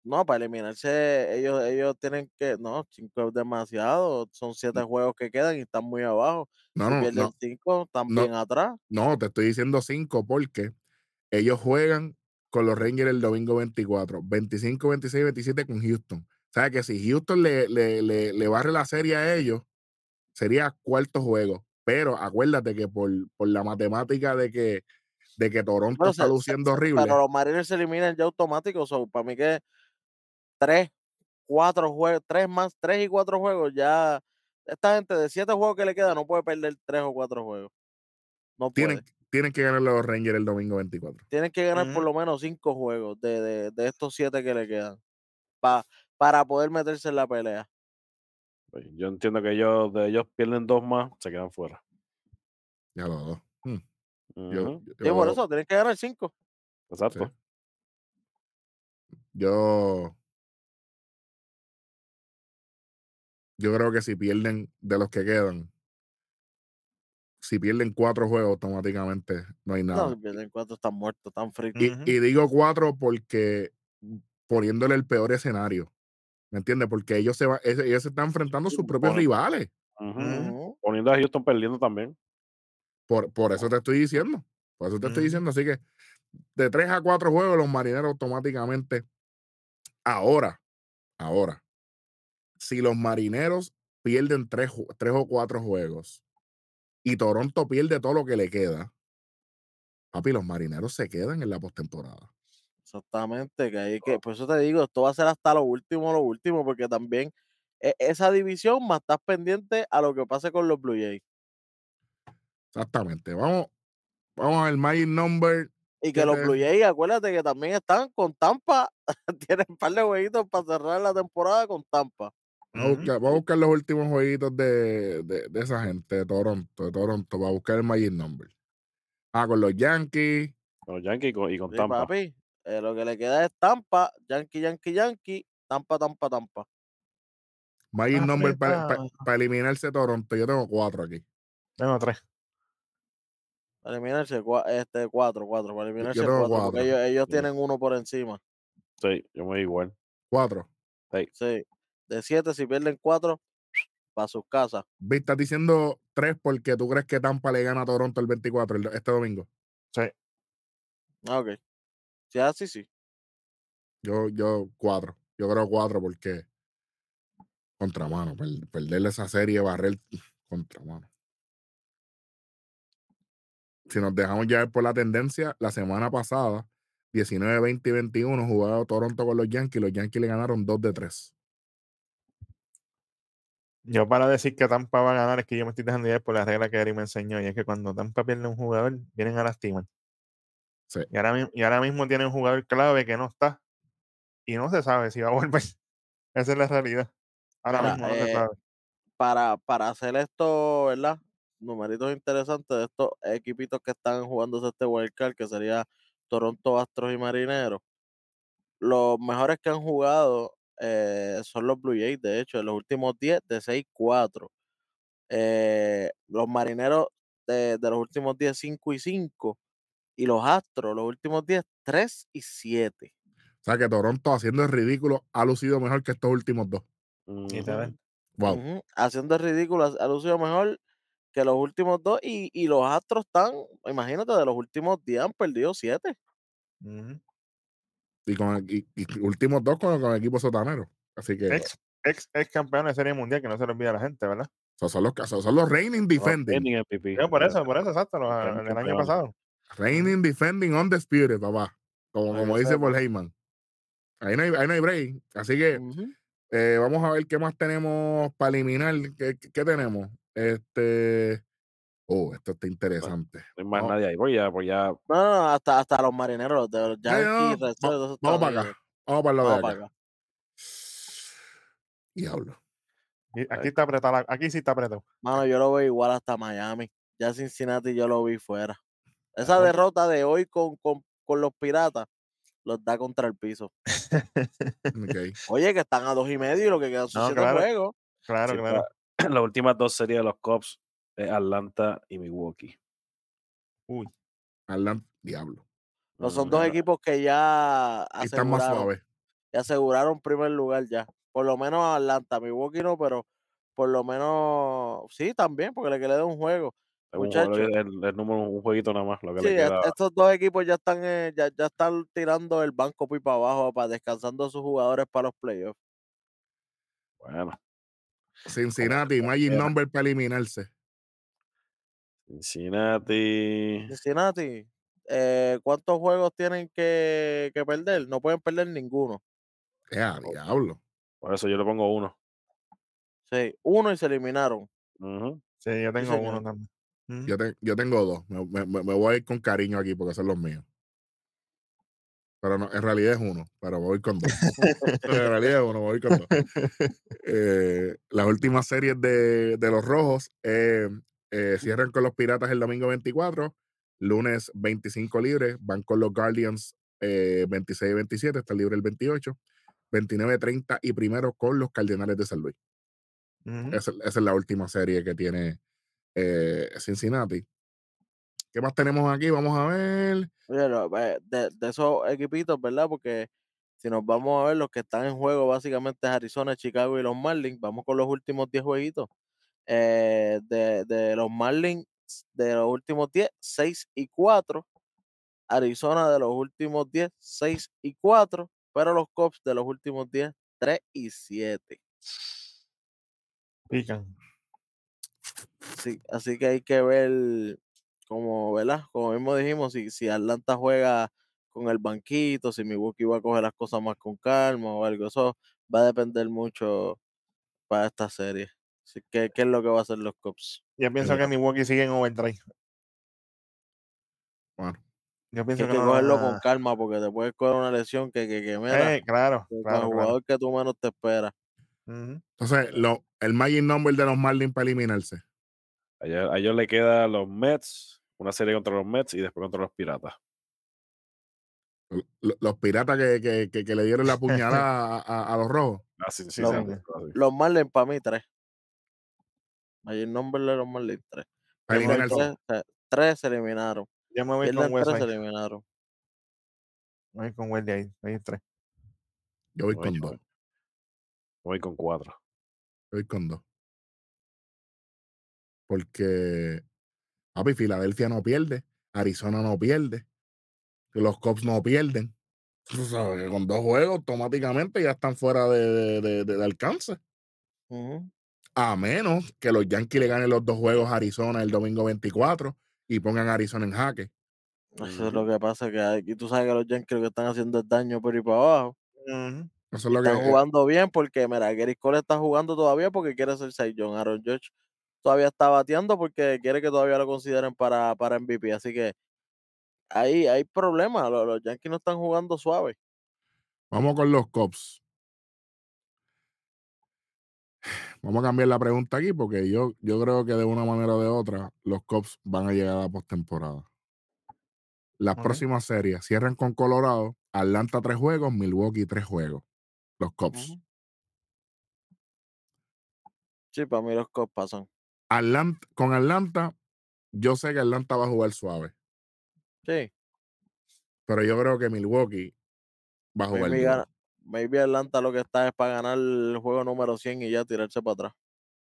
No, para eliminarse, ellos, ellos tienen que. No, cinco es demasiado. Son siete juegos que quedan y están muy abajo. No, si no, pierden no, cinco, están no. bien atrás. no, te estoy diciendo cinco porque ellos juegan con los Rangers el domingo 24, 25, 26 y 27 con Houston. O sea que si Houston le, le, le, le barre la serie a ellos, sería cuarto juego. Pero acuérdate que por, por la matemática de que, de que Toronto Bueno, está se- luciendo se- horrible. Pero los Mariners se eliminan ya automáticos. So, para mí que tres, cuatro juegos, tres más, tres y cuatro juegos, ya. Esta gente de siete juegos que le queda no puede perder tres o cuatro juegos. No puede. tienen, tienen que ganar los Rangers el domingo 24. Tienen que ganar por Ujú. lo menos cinco juegos de, de, de estos siete que le quedan. pa- para poder meterse en la pelea. Pues, Yo entiendo que ellos, de ellos pierden dos más, se quedan fuera. Ya los dos. Hmm. Yo, Ujú, yo, Sí, por eso tienen que ganar cinco. Exacto. yo, yo creo que si pierden de los que quedan, si pierden cuatro juegos, automáticamente no hay nada. No, si pierden cuatro, están muertos, están fritos. Y, digo cuatro porque poniéndole el peor escenario. ¿Me entiendes? Porque ellos se, va, ellos se están enfrentando a sus propios Pone- rivales. Ujú. Ujú. Poniendo a Houston perdiendo también. Por, por eso te estoy diciendo. Por eso te estoy diciendo. Así que de tres a cuatro juegos, los marineros automáticamente. Ahora, ahora, si los marineros pierden tres, tres o cuatro juegos y Toronto pierde todo lo que le queda, papi, los marineros se quedan en la postemporada. Exactamente, que hay que, por eso te digo, esto va a ser hasta lo último, lo último, porque también e- esa división más estás pendiente a lo que pase con los Blue Jays. Exactamente. Vamos, vamos al Magic Number. Y ¿Qué que los Blue Jays, acuérdate que también están con Tampa, [LAUGHS] tienen un par de jueguitos para cerrar la temporada con Tampa. Vamos a buscar, vamos a buscar los últimos jueguitos de, de, de esa gente, de Toronto, de Toronto, para buscar el Magic Number. Ah, con los Yankees. Con los Yankees y con, y con Sí, Tampa. papi, eh, lo que le queda es Tampa, Yankee, Yankee, Yankee, Tampa, Tampa, Tampa. Magic Number para Apretado. eliminarse Toronto. Yo tengo cuatro aquí. Tengo tres. Eliminarse cua- este, cuatro, cuatro, para eliminarse cuatro, cuatro. porque ellos, ellos Sí. tienen uno por encima. Sí, yo me igual. Cuatro. Sí, de siete, si pierden cuatro, para sus casas. Estás diciendo tres porque tú crees que Tampa le gana a Toronto el 24, el- este domingo. Sí. Ah, ok. Si así, sí. Yo, yo, cuatro. Yo creo cuatro porque contramano, per- perderle esa serie, barrer contramano. Si nos dejamos llevar por la tendencia, la semana pasada, 19, 20 y 21, jugaba Toronto con los Yankees. Los Yankees le ganaron 2 de 3. Yo para decir que Tampa va a ganar es que yo me estoy dejando llevar por la regla que Eric me enseñó y es que cuando Tampa pierde un jugador, vienen a lastimar. Sí. Y ahora, y ahora mismo tiene un jugador clave que no está y no se sabe si va a volver. [LAUGHS] Esa es la realidad. Ahora Mira, mismo no se eh, sabe. Para, para hacer esto, ¿verdad? Numeritos interesantes de estos equipitos que están jugándose este wildcard, que sería Toronto Astros y Marineros. Los mejores que han jugado eh, son los Blue Jays, de hecho, en los últimos 10 de 6-4. Eh, los Marineros de, de los últimos 10, 5 y 5. Y los Astros, los últimos 10, 3 y 7. O sea que Toronto haciendo el ridículo ha lucido mejor que estos últimos dos. Literal. Wow. Ujú, Haciendo el ridículo, ha lucido mejor que los últimos dos. Y, y los Astros están, imagínate, de los últimos 10 han perdido 7. Ujú. Y con el- y, y últimos dos con, con el equipo sotanero. Así que Ex, ex, ex campeón de serie mundial, que no se le olvida a la gente, ¿verdad? esos son los casos, son los reigning defending. Defending MVP. Yo por eso, por eso, exacto, los- el año pasado. Reigning defending undisputed, papá. Como, como dice. Paul Heyman. Ahí no hay, ahí no hay break. Así que eh, vamos a ver qué más tenemos para eliminar. ¿Qué, qué- qué tenemos? Este. Oh, esto está interesante. No hay más nadie ahí. Voy ya, pues ya. No, no, hasta, hasta los marineros, de los Yankees, Vamos para acá. Vamos para el lado de acá. acá. Diablo. Y Aquí está apretado, aquí sí está apretado. Mano, yo lo veo igual hasta Miami. Ya Cincinnati yo lo vi fuera. Esa derrota de hoy con, con, con los piratas los da contra el piso. Oye, que están a dos y medio y lo que quedan son No, siete claro. juegos. Claro, Sí, claro. [CLEARS THROAT] Las últimas dos series de los Cubs es Atlanta y Milwaukee. Uy, Atlanta, diablo. No, son dos equipos que ya están más aseguraron, suaves. ya aseguraron primer lugar ya. Por lo menos Atlanta, Milwaukee no, pero por lo menos sí también, porque le queda un juego. el, el número, un jueguito nada más. Lo que Sí, le queda. estos dos equipos ya están, eh, ya, ya están tirando el banco para abajo, para descansando a sus jugadores para los playoffs. Bueno, Cincinnati, Magic. Number para eliminarse. Cincinnati. Cincinnati, eh, ¿cuántos juegos tienen que, que perder? No pueden perder ninguno. Ya, diablo. Por eso yo le pongo uno. Sí, uno y se eliminaron. Sí, yo tengo uno también. Yo, te- yo tengo dos. Me, me- me- me voy a ir con cariño aquí porque son los míos. Pero no, en realidad es uno, pero voy con dos. [LAUGHS] en realidad es uno, voy con dos. Eh, las últimas series de, de los rojos eh, eh, cierran con los Piratas el domingo 24, lunes 25 libres, van con los Guardians eh, 26-27, está libre el 28, 29-30 y primero con los Cardenales de San Luis. Esa, esa es la última serie que tiene Cincinnati. ¿Qué más tenemos aquí? Vamos a ver. De, de esos equipitos, ¿verdad? Porque si nos vamos a ver, los que están en juego básicamente es Arizona, Chicago y los Marlins. Vamos con los últimos 10 jueguitos. Eh, de, de los Marlins, de los últimos 10, 6 y 4. Arizona de los últimos 10, 6 y 4. Pero los Cubs de los últimos 10, 3 y 7. Pican. Sí, así que hay que ver, como, ¿verdad? Como mismo dijimos, si, si Atlanta juega con el banquito, si Milwaukee va a coger las cosas más con calma o algo, eso va a depender mucho para esta serie. Así que, ¿qué es lo que va a hacer los Cubs? Yo pienso que Milwaukee sigue en overdrive. Bueno, Yo pienso que, que no lo cogerlo con calma porque te puedes coger una lesión que, que, que Eh, claro, que el claro. jugador que tú menos te esperas. Ujú. entonces, lo, el Magic Number de los Marlins para eliminarse. A ellos, a ellos le queda los Mets, una serie contra los Mets y después contra los Piratas. Lo- Los piratas que, que, que, que le dieron la puñalada [LAUGHS] a, a- a los rojos. Así, sí, Los- sí, así, así. Los Marlins para mí, tres. El nombre de los Marlins, tres. Eliminarse. tres, eh, tres se eliminaron. Yo me voy con West tres se ahí. eliminaron. Me voy con West de ahí. ahí tres. Yo voy Voy con yo, dos. voy. Voy con cuatro. Yo voy con dos. Porque, papi, Filadelfia no pierde. Arizona no pierde. Los Cubs no pierden. Tú sabes que con dos juegos automáticamente ya están fuera de, de- de- alcance. A menos que los Yankees le ganen los dos juegos a Arizona el domingo 24 y pongan a Arizona en jaque. Eso es lo que pasa, que aquí tú sabes que los Yankees lo que están haciendo es daño por ir para abajo. Eso es lo que. Están jugando bien porque, mira, Gary Cole está jugando todavía porque quiere ser Young. Aaron Judge todavía está bateando porque quiere que todavía lo consideren para, para MVP. Así que ahí hay problemas. Los, los Yankees no están jugando suave. Vamos con los Cubs. Vamos a cambiar la pregunta aquí porque yo, yo creo que de una manera o de otra los Cubs van a llegar a la postemporada. Las Ok. próximas series cierran con Colorado, Atlanta tres juegos, Milwaukee tres juegos. Los. Ujú. Sí, para mí los Cubs pasan. Atlanta, con Atlanta, yo sé que Atlanta va a jugar suave, Sí, pero yo creo que Milwaukee va a jugar maybe, gana- maybe Atlanta lo que está es para ganar el juego número 100 y ya tirarse para atrás.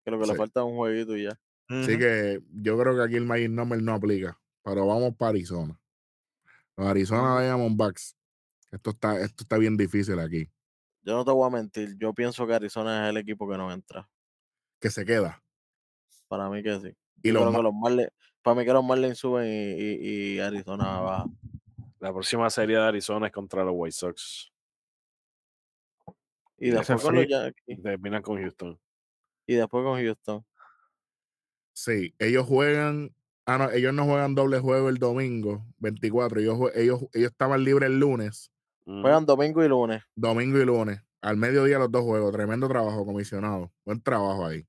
Que lo que Sí. le falta es un jueguito y ya. Así que yo creo que aquí el Magic Number no aplica, pero vamos para Arizona. Los Arizona. Diamondbacks. Esto está, esto está bien difícil aquí. Yo no te voy a mentir, yo pienso que Arizona es el equipo que no entra. Que se queda. Para mí que sí. Y Yo los creo Ma- que los Marlins, para mí que los Marlins suben y, y- y Arizona baja. La próxima serie de Arizona es contra los White Sox. Y Y después con los. Yankees, terminan con Houston. y después con Houston. Sí, ellos juegan. Ah, no, ellos no juegan doble juego el domingo 24. Ellos, ellos, ellos estaban libres el lunes. Juegan domingo y lunes. domingo y lunes. Al mediodía los dos juegos. Tremendo trabajo, comisionado. Buen trabajo ahí.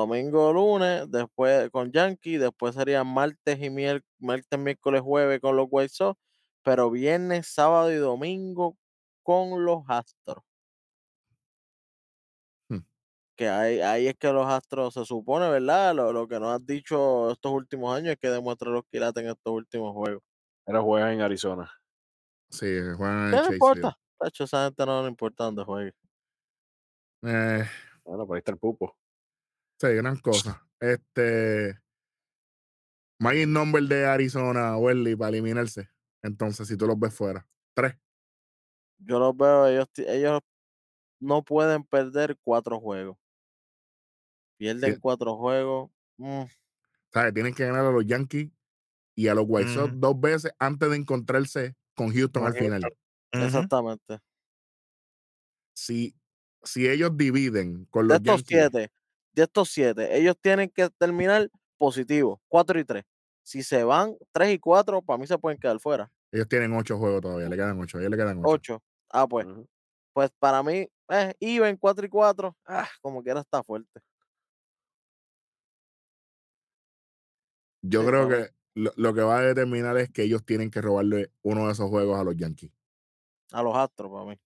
Domingo, lunes, después con Yankees, después sería martes y miércoles, martes, miércoles, jueves con los White Sox, pero viernes, sábado y domingo con los Astros. Hmm. Que ahí, ahí es que los Astros se supone, ¿verdad? Lo, lo que nos has dicho estos últimos años es que demuestra los quilates en estos últimos juegos. Pero juegan en Arizona. Sí, juegan en ¿Qué el no importa? Tacho, esa gente no le importa dónde juegue. Eh, Bueno, por ahí está el pupo. Sí, gran cosa. Este. Magic Number de Arizona, Welly, para eliminarse. Entonces, si tú los ves fuera. Tres. Yo los veo, ellos, ellos no pueden perder cuatro juegos. Pierden Sí. cuatro juegos. mm, ¿Sabes? Tienen que ganar a los Yankees y a los White Sox Ujú. dos veces antes de encontrarse con Houston Con al final. Exactamente. Si, si ellos dividen con De los estos Yankees, siete, de estos siete, ellos tienen que terminar positivos, cuatro y tres. Si se van tres y cuatro, para mí se pueden quedar fuera. ellos tienen ocho juegos todavía. Le quedan ocho. A ellos le quedan ocho. Ocho. Ah, pues, pues para mí, eh, Iben cuatro y cuatro, ah, como quiera está fuerte. Yo Sí, creo que lo, lo que va a determinar es que ellos tienen que robarle uno de esos juegos a los Yankees. A los Astros, para mí.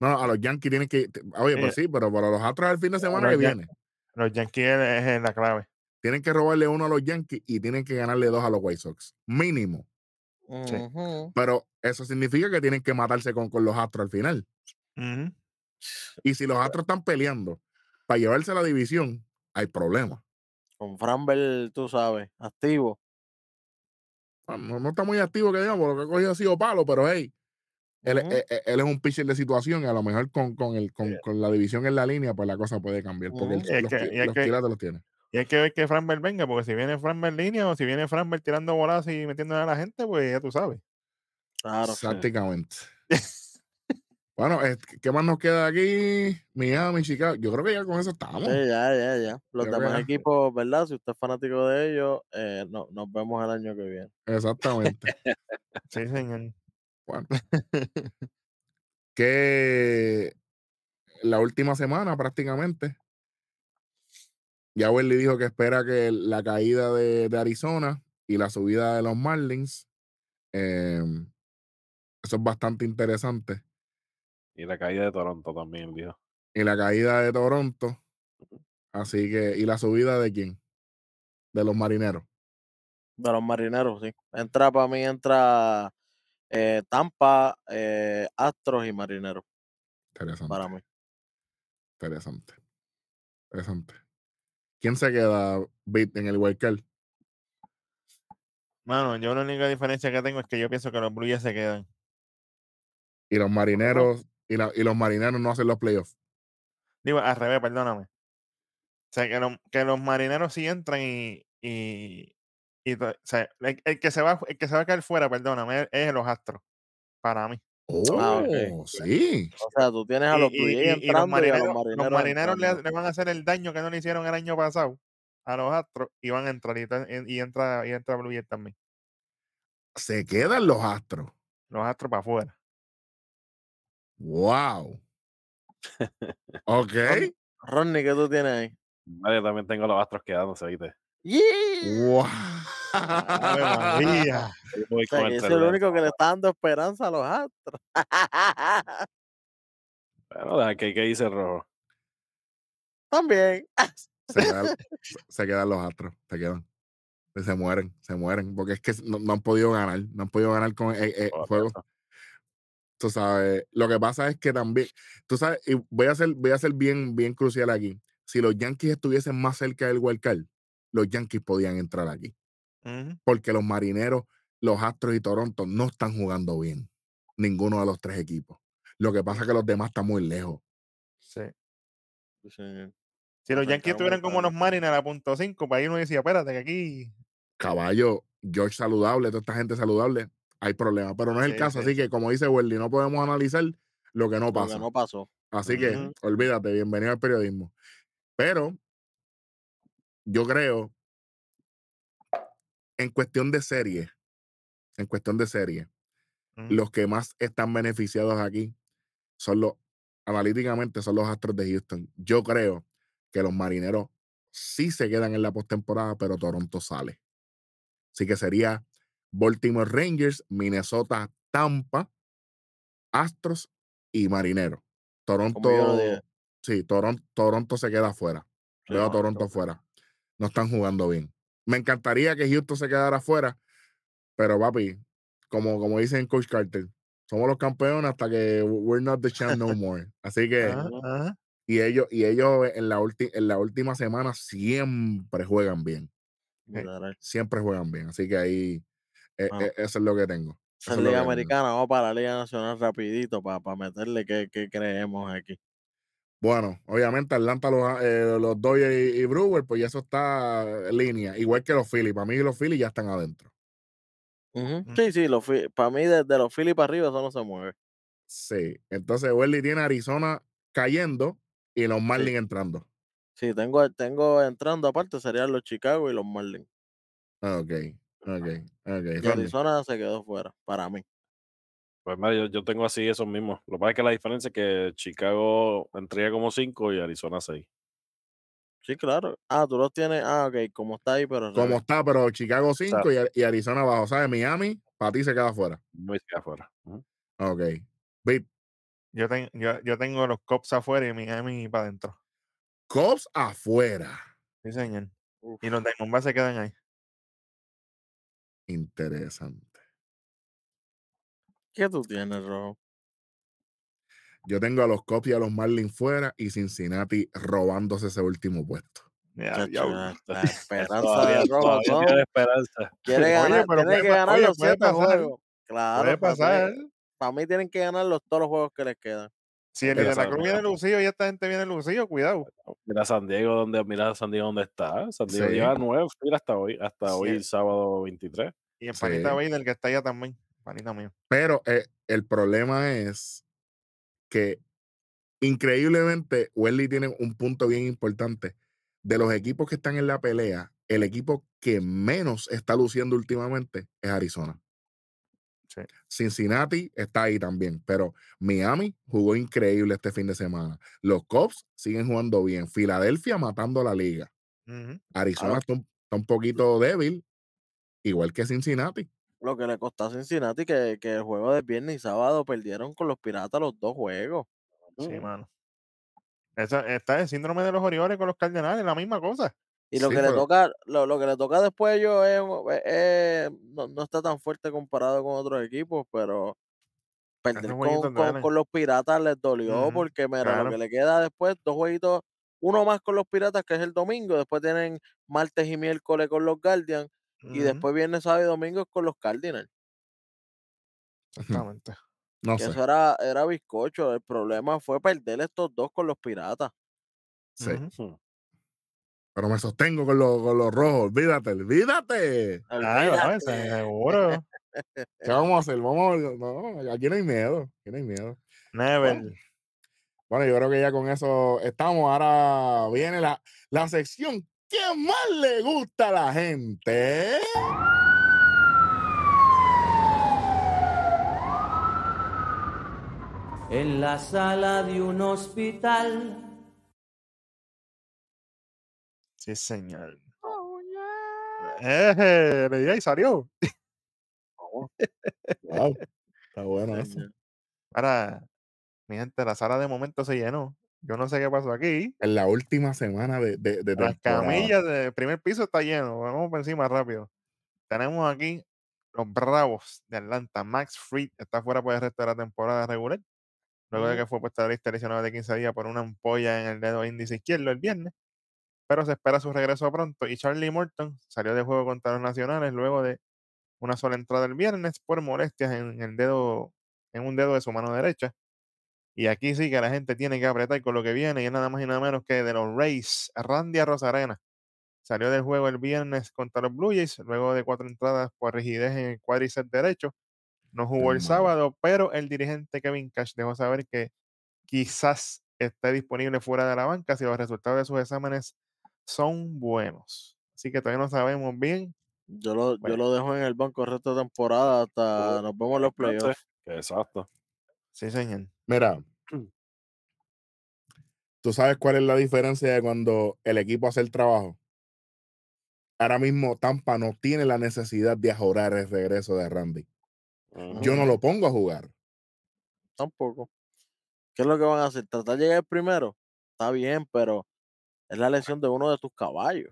No, a los Yankees tienen que. Oye, pues Sí. pero para los Astros el fin de semana que viene. Los Yankees es, la clave. Tienen que robarle uno a los Yankees y tienen que ganarle dos a los White Sox. Mínimo. Pero eso significa que tienen que matarse con, con los Astros al final. Y si los Astros están peleando para llevarse la división, hay problema. Con Framber, tú sabes, activo. Ah, No, no está muy activo que digamos, lo que ha cogido ha sido palo, pero hey, él, Ujú. él- él- él es un pitcher de situación y a lo mejor con, con, el, con, Sí. con la división en la línea, pues la cosa puede cambiar. Porque el- Ujú. Y es los, que- qui- y es los que- los tiene. Y hay que ver que Framber venga, porque si viene Framber en línea o si viene Framber tirando bolas y metiéndole a la gente, pues ya tú sabes. Claro. Exactamente. [LAUGHS] bueno, ¿qué más nos queda aquí? Miami, Chicago. Yo creo que ya con eso estamos. Sí, ya, ya, ya. Los Creo demás equipos, ¿verdad? Si usted es fanático de ellos, eh, no, nos vemos el año que viene. Exactamente. [LAUGHS] Sí, señor. Bueno. [LAUGHS] Que la última semana prácticamente. Ya Welly dijo que espera que la caída de, de Arizona y la subida de los Marlins. em, eso es bastante interesante. Y la caída de Toronto también, dijo. Y la caída de Toronto. Así que, ¿y la subida de quién? De los marineros. De los marineros, sí. Entra para mí, entra eh, Tampa, eh, Astros y Marineros, Interesante. para mí. Interesante. Interesante. ¿Quién se queda en el wildcard? Mano, yo la única diferencia que tengo es que yo pienso que los Blue Jays se quedan. Y los marineros, y, la- y los marineros no hacen los playoffs. Digo, al revés, perdóname. O sea, que, lo- que los marineros sí entran y. y, y to- o sea, el, el que se va, el que se va a caer fuera, perdóname, es, los Astros. Para mí. Oh, Ah, ok. sí. O sea, tú tienes a los y- y- y los y a marineros, los los marineros, marineros le, van a hacer el daño que no le hicieron el año pasado a los Astros y van a entrar. Y, entra, y entra Blue Jays también. Se quedan los astros. Los Astros para afuera. Wow. [LAUGHS] ok. Ronnie, ¿qué tú tienes ahí? Vale, también tengo los astros quedándose, ¿viste? ¡Yeah! Wow. María. O sea, es el único que le está dando esperanza a los Astros. [LAUGHS] Bueno, que, que dice rojo. También. Se quedan, [LAUGHS] se- se quedan los astros, se quedan. Se mueren, se mueren, porque es que no, no han podido ganar, no han podido ganar con eh, eh, Correcto. juegos. Tú sabes, lo que pasa es que también, tú sabes, y voy a ser, voy a ser bien, bien crucial aquí. Si los Yankees estuviesen más cerca del Wildcard, los Yankees podían entrar aquí. Porque los marineros, los Astros y Toronto no están jugando bien. Ninguno de los tres equipos. Lo que pasa es que los demás están muy lejos. Sí. Si los Yankees estuvieran como los. Mariners a punto 5, para ahí uno decía, espérate, que aquí. Caballo, George saludable, toda esta gente saludable, hay problemas. Pero no es el caso. sí. Así que, como dice Welly, no podemos analizar lo que no Lo que pasa. no pasó. Así que, olvídate, bienvenido al periodismo. Pero yo creo, en cuestión de serie, en cuestión de serie, los que más están beneficiados aquí son los, analíticamente, son los Astros de Houston. Yo creo que los marineros sí se quedan en la postemporada, pero Toronto sale. Así que sería Baltimore Rangers, Minnesota, Tampa, Astros y Marineros. Toronto, sí, Toronto, Toronto se queda afuera. Veo a Toronto. fuera. No están jugando bien. Me encantaría que Houston se quedara afuera, pero papi, como, como dicen Coach Carter, somos los campeones hasta que we're not the champ no more. Así que, [LAUGHS] y ellos, y ellos en la, ulti- en la última semana siempre juegan bien. Literal. Siempre juegan bien. Así que ahí, eh, Bueno. eh, eso es lo que tengo. Esa es Liga que. Americana, vamos para la Liga Nacional rapidito para meterle que, creemos aquí. Bueno, obviamente Atlanta, los, eh, los Dodgers y, y Brewers, pues ya eso está en línea. Igual que los Phillies. Para mí los Phillies ya están adentro. Mm. Sí, sí, los para mí desde los Phillies para arriba eso no se mueve. Sí. Entonces, Welly tiene Arizona cayendo y los Marlins entrando. Sí, tengo, tengo entrando aparte serían los Chicago y los Marlins. Ah, Ok, ok, ok. Y. Arizona se quedó fuera, para mí. Pues mira, yo, yo tengo así esos mismos. Lo que pasa es que la diferencia es que Chicago entraría como 5 y Arizona 6. Sí, claro. Ah, tú los tienes. Ah, ok, como está ahí, pero. Como está, pero Chicago 5 y, y Arizona abajo. ¿Sabes? Miami, para ti se queda afuera. Muy afuera. Ujú. Ok. Beat. Yo, ten- yo, yo tengo los Cops afuera y Miami para adentro. Cubs afuera. Sí, señor. Uf, Y los Diamondbacks se quedan ahí. Interesante. ¿Qué tú tienes, Rojo? Yo tengo a los Cubs y a los Marlins fuera y Cincinnati robándose ese último puesto. Ya, Chacho, ya, la, la [LAUGHS] esperanza de. Quiere Oye, ganar, pero tiene que ganar oye, los siete pasar. juegos. Claro, Puede para mí- pasar. Para mí tienen que ganar los, todos los juegos que les quedan. Si el de la Cruz viene lucido y esta gente viene lucido, cuidado. Mira San Diego, donde, mira San Diego dónde está. San Diego Sí. lleva nueve, mira hasta hoy, hasta Sí. hoy sábado 23. Y el panita Sí. Bader, que está allá también. Pero eh, el problema es que increíblemente Welly tiene un punto bien importante. De los equipos que están en la pelea, el equipo que menos está luciendo últimamente es Arizona. Sí. Cincinnati está ahí también, pero Miami jugó increíble este fin de semana. Los Cubs siguen jugando bien. Filadelfia matando la liga. Arizona está, un, está un poquito débil, igual que Cincinnati. Lo que le costó a Cincinnati que, que el juego de viernes y sábado perdieron con los piratas los dos juegos. Sí, Mm. mano. Esa- está el síndrome de los Orioles con los Cardenales, la misma cosa. Y lo Sí, que le toca, lo, lo que le toca después a ellos es, es- es- no, no está tan fuerte comparado con otros equipos, pero perder con, con, con los piratas les dolió porque mira, claro. lo que le queda después, dos jueguitos, uno más con los piratas que es el domingo, después tienen martes y miércoles con los Guardians y después viernes, sábado y domingo con los Cardinals. Exactamente. No Que sé. eso era, era bizcocho. El problema fue perder estos dos con los piratas. Sí. Ujú. Pero me sostengo con, los- con los rojos. Olvídate, olvídate. Ay, Olvídate. seguro. ¿Qué vamos a hacer? Vamos a- no, aquí no hay miedo. Aquí no hay miedo. Never. Bueno, yo creo que ya con eso estamos. Ahora viene la, la sección que más le gusta a la gente. en la sala de un hospital. Sí, señor. Eh, le di ahí, salió. Wow, [LAUGHS] está bueno eso. Señor. Ahora, mi gente, la sala de momento se llenó. Yo no sé qué pasó aquí. En la última semana de, de, de Las camillas del primer piso está lleno. Vamos por encima rápido. Tenemos aquí los Bravos de Atlanta. Max Fried está fuera por el resto de la temporada regular. Luego de que fue puesta a la lista lesionado de 15 días por una ampolla en el dedo índice izquierdo el viernes. Pero se espera su regreso pronto. Y Charlie Morton salió de juego contra los nacionales luego de una sola entrada el viernes por molestias en el dedo, en un dedo de su mano derecha. Y aquí sí que la gente tiene que apretar con lo que viene, y es nada más y nada menos que de los Rays, Randy Rosarena. Salió del juego el viernes contra los Blue Jays, luego de cuatro entradas por rigidez en el cuádriceps derecho. No jugó el sábado, pero el dirigente Kevin Cash dejó saber que quizás esté disponible fuera de la banca si los resultados de sus exámenes son buenos. Así que todavía no sabemos bien. Yo lo, yo lo dejo en el banco el resto de temporada hasta nos vemos en los playoffs. Exacto. Sí, señor. Mira, ¿tú sabes cuál es la diferencia de cuando el equipo hace el trabajo? Ahora mismo Tampa no tiene la necesidad de ajorar el regreso de Randy. Yo no lo pongo a jugar. Tampoco. ¿Qué es lo que van a hacer? ¿Tratar de llegar primero? Está bien, pero es la lesión de uno de tus caballos.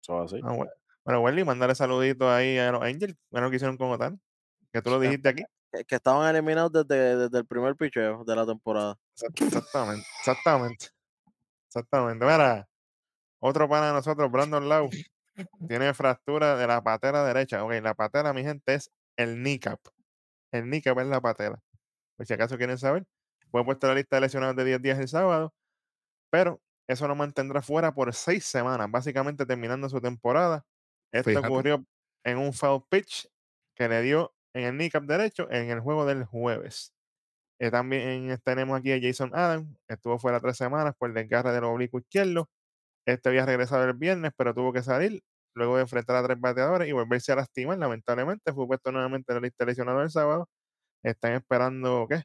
Eso es así. Ah, bueno, bueno, Welly, mandarle saluditos ahí a los Angels. Bueno, que hicieron con Otani. Que tú lo Sí. dijiste aquí. Que, estaban eliminados desde, desde el primer picheo de la temporada. Exact- Exactamente, exactamente. Exactamente. Mira, otro pana de nosotros, Brandon Lau, tiene fractura de la patera derecha. Ok, la patera, mi gente, es el kneecap. El kneecap es la patera. Por si acaso quieren saber, fue puesto la lista de lesionados de 10 días el sábado, pero eso lo mantendrá fuera por 6 semanas, básicamente terminando su temporada. Esto Fíjate. ocurrió en un foul pitch que le dio en el kneecap derecho en el juego del jueves. Eh, también tenemos aquí a Jason Adams, estuvo fuera tres semanas por el desgarre del oblicuo izquierdo. Este había regresado el viernes, pero tuvo que salir luego de enfrentar a tres bateadores y volverse a lastimar. Lamentablemente fue puesto nuevamente en la lista de lesionados el sábado. Están esperando que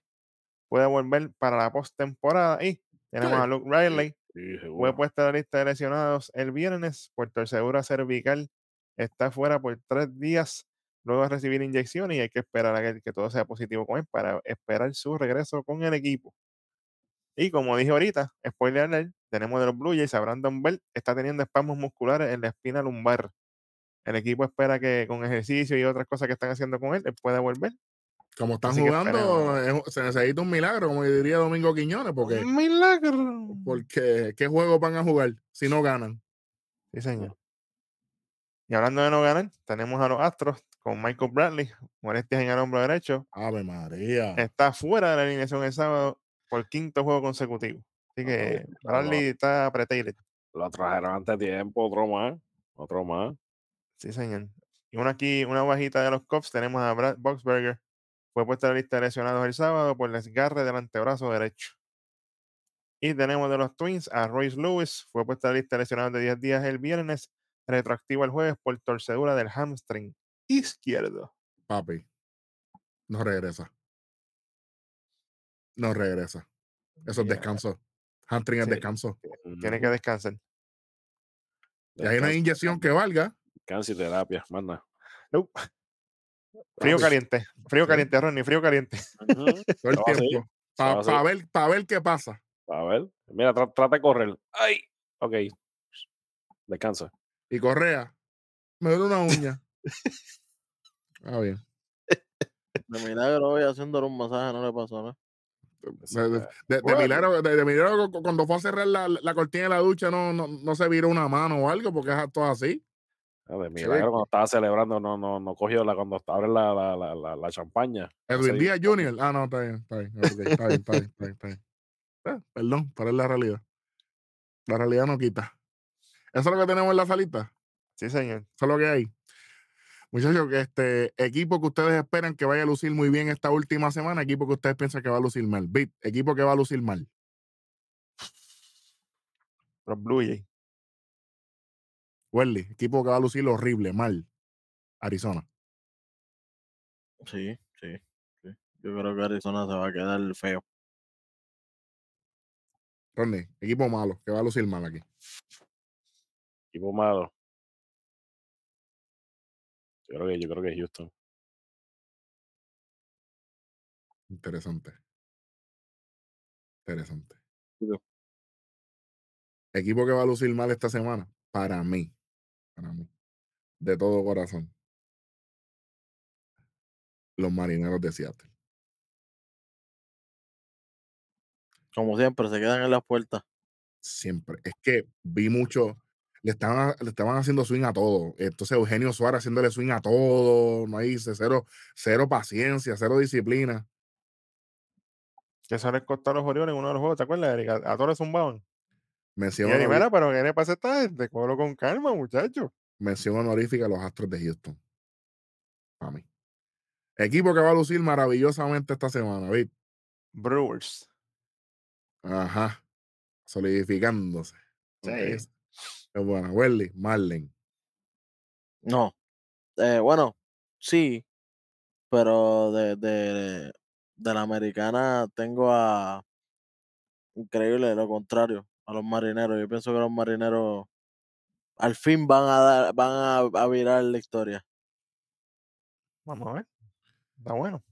pueda volver para la postemporada. Y tenemos Sí. a Luke Riley, Sí, fue puesta en la lista de lesionados el viernes por torcedura cervical. Está fuera por tres días luego de recibir inyecciones y hay que esperar a que, que todo sea positivo con él para esperar su regreso con el equipo. Y como dije ahorita, spoiler alert, tenemos de los Blue Jays a Brandon Bell, está teniendo espasmos musculares en la espina lumbar. El equipo espera que con ejercicio y otras cosas que están haciendo con él, él pueda volver. Como están Así jugando, se necesita un milagro, como diría Domingo Quiñones, porque, ¡Un milagro! porque ¿qué juego van a jugar si no ganan? Sí, señor. Y hablando de no ganar, tenemos a los Astros con Michael Bradley, molestias en el hombro derecho. Ave María. Está fuera de la alineación el sábado por quinto juego consecutivo. Así que Bradley no. está apretado. Lo trajeron antes de tiempo, otro más. Otro más. Sí, señor. Y una aquí, una bajita de los Cubs, tenemos a Brad Boxberger. Fue puesta en la lista de lesionados el sábado por el desgarre del antebrazo derecho. Y tenemos de los Twins a Royce Lewis. Fue puesta en la lista de lesionados de 10 días el viernes, retroactivo el jueves por torcedura del hamstring izquierdo. Papi, no regresa. No regresa. Eso es descanso. Hamstring es Sí. descanso. Tiene que descansar. Y hay una inyección que valga. Descanso y terapia, manda. No. Frío caliente. Frío Sí. caliente, Ronnie. Frío caliente. [LAUGHS] todo el va así, tiempo. Para ver, pa ver qué pasa. A ver. Mira, tra- trata de correr. ¡Ay! Ok. Descansa. Y Correa, me duele una uña. Ah, bien. De milagro hoy haciéndole un masaje no le pasó nada. De, de- fue- de- de Bueno. milagro, de, milagro, cu- cuando fue a cerrar la, la cortina de la ducha, no, no, no se viró una mano o algo, porque es todo así. Ah, De Sí. milagro, cuando estaba celebrando, no, no, no cogió la, cuando abre la, la, la, la, champaña. Edwin Díaz Jr. Ah, no, está bien, está bien. ok, está bien, está bien, está bien, está bien. Eh, perdón, pero es la realidad. La realidad no quita. Eso es lo que tenemos en la salita. Sí, señor. Eso es lo que hay. Muchachos, este equipo que ustedes esperan que vaya a lucir muy bien esta última semana, equipo que ustedes piensan que va a lucir mal. Bit, equipo que va a lucir mal. Los Blue Jays. Welly, equipo que va a lucir horrible, mal. Arizona. Sí, sí, sí. Yo creo que Arizona se va a quedar feo. Ronnie, equipo malo, que va a lucir mal aquí. Equipo malo. Yo creo que, yo creo que Houston. Interesante. Interesante. Equipo que va a lucir mal esta semana, para mí, para mí, de todo corazón, los marineros de Seattle. Como siempre, se quedan en las puertas. Siempre. Es que vi mucho, le estaban, le estaban haciendo swing a todo. Entonces Eugenio Suárez haciéndole swing a todo, no hay cero, cero paciencia, cero disciplina. Que eso les costó a los Orioles en uno de los juegos, ¿te acuerdas, Erika? A, a todos zumbaban. Y Mención, honori- mira, pero ¿qué le pasa a esta gente? Cógelo con calma, muchacho. mención honorífica a los Astros de Houston. Para mí. Equipo que va a lucir maravillosamente esta semana, ¿viste? Brewers. Ajá. Solidificándose. Sí. Es buena. Welly, Marlin. No. Eh, bueno, sí, pero de, de, de la americana tengo a increíble, lo contrario, a los marineros. Yo pienso que los marineros al fin van a dar, van a, a virar la historia. Vamos a ver. Está bueno.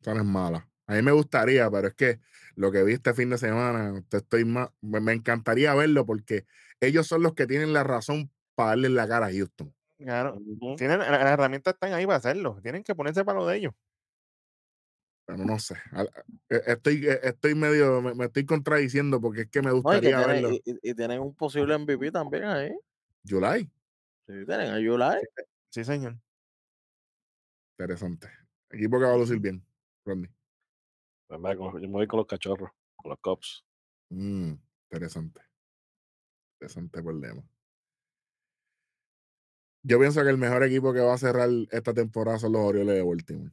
Esa no es mala. A mí me gustaría, pero es que lo que vi este fin de semana, te estoy más, me encantaría verlo porque ellos son los que tienen la razón para darle la cara a Houston. Claro. Tienen, la- las herramientas están ahí para hacerlo. Tienen que ponerse para lo de ellos. Pero no sé. Eh, Estoy, eh, estoy medio, me, me estoy contradiciendo porque es que me No, y, que gustaría tienen, verlo. y, tienen un posible MVP también ahí. July. Sí, tienen a Yulai. Sí, señor. Interesante. Equipo que va a lucir bien. Rodney. Pues Yo me voy con los cachorros, con los Cubs. Mm, interesante. Interesante problema. Yo pienso que el mejor equipo que va a cerrar esta temporada son los Orioles de Baltimore.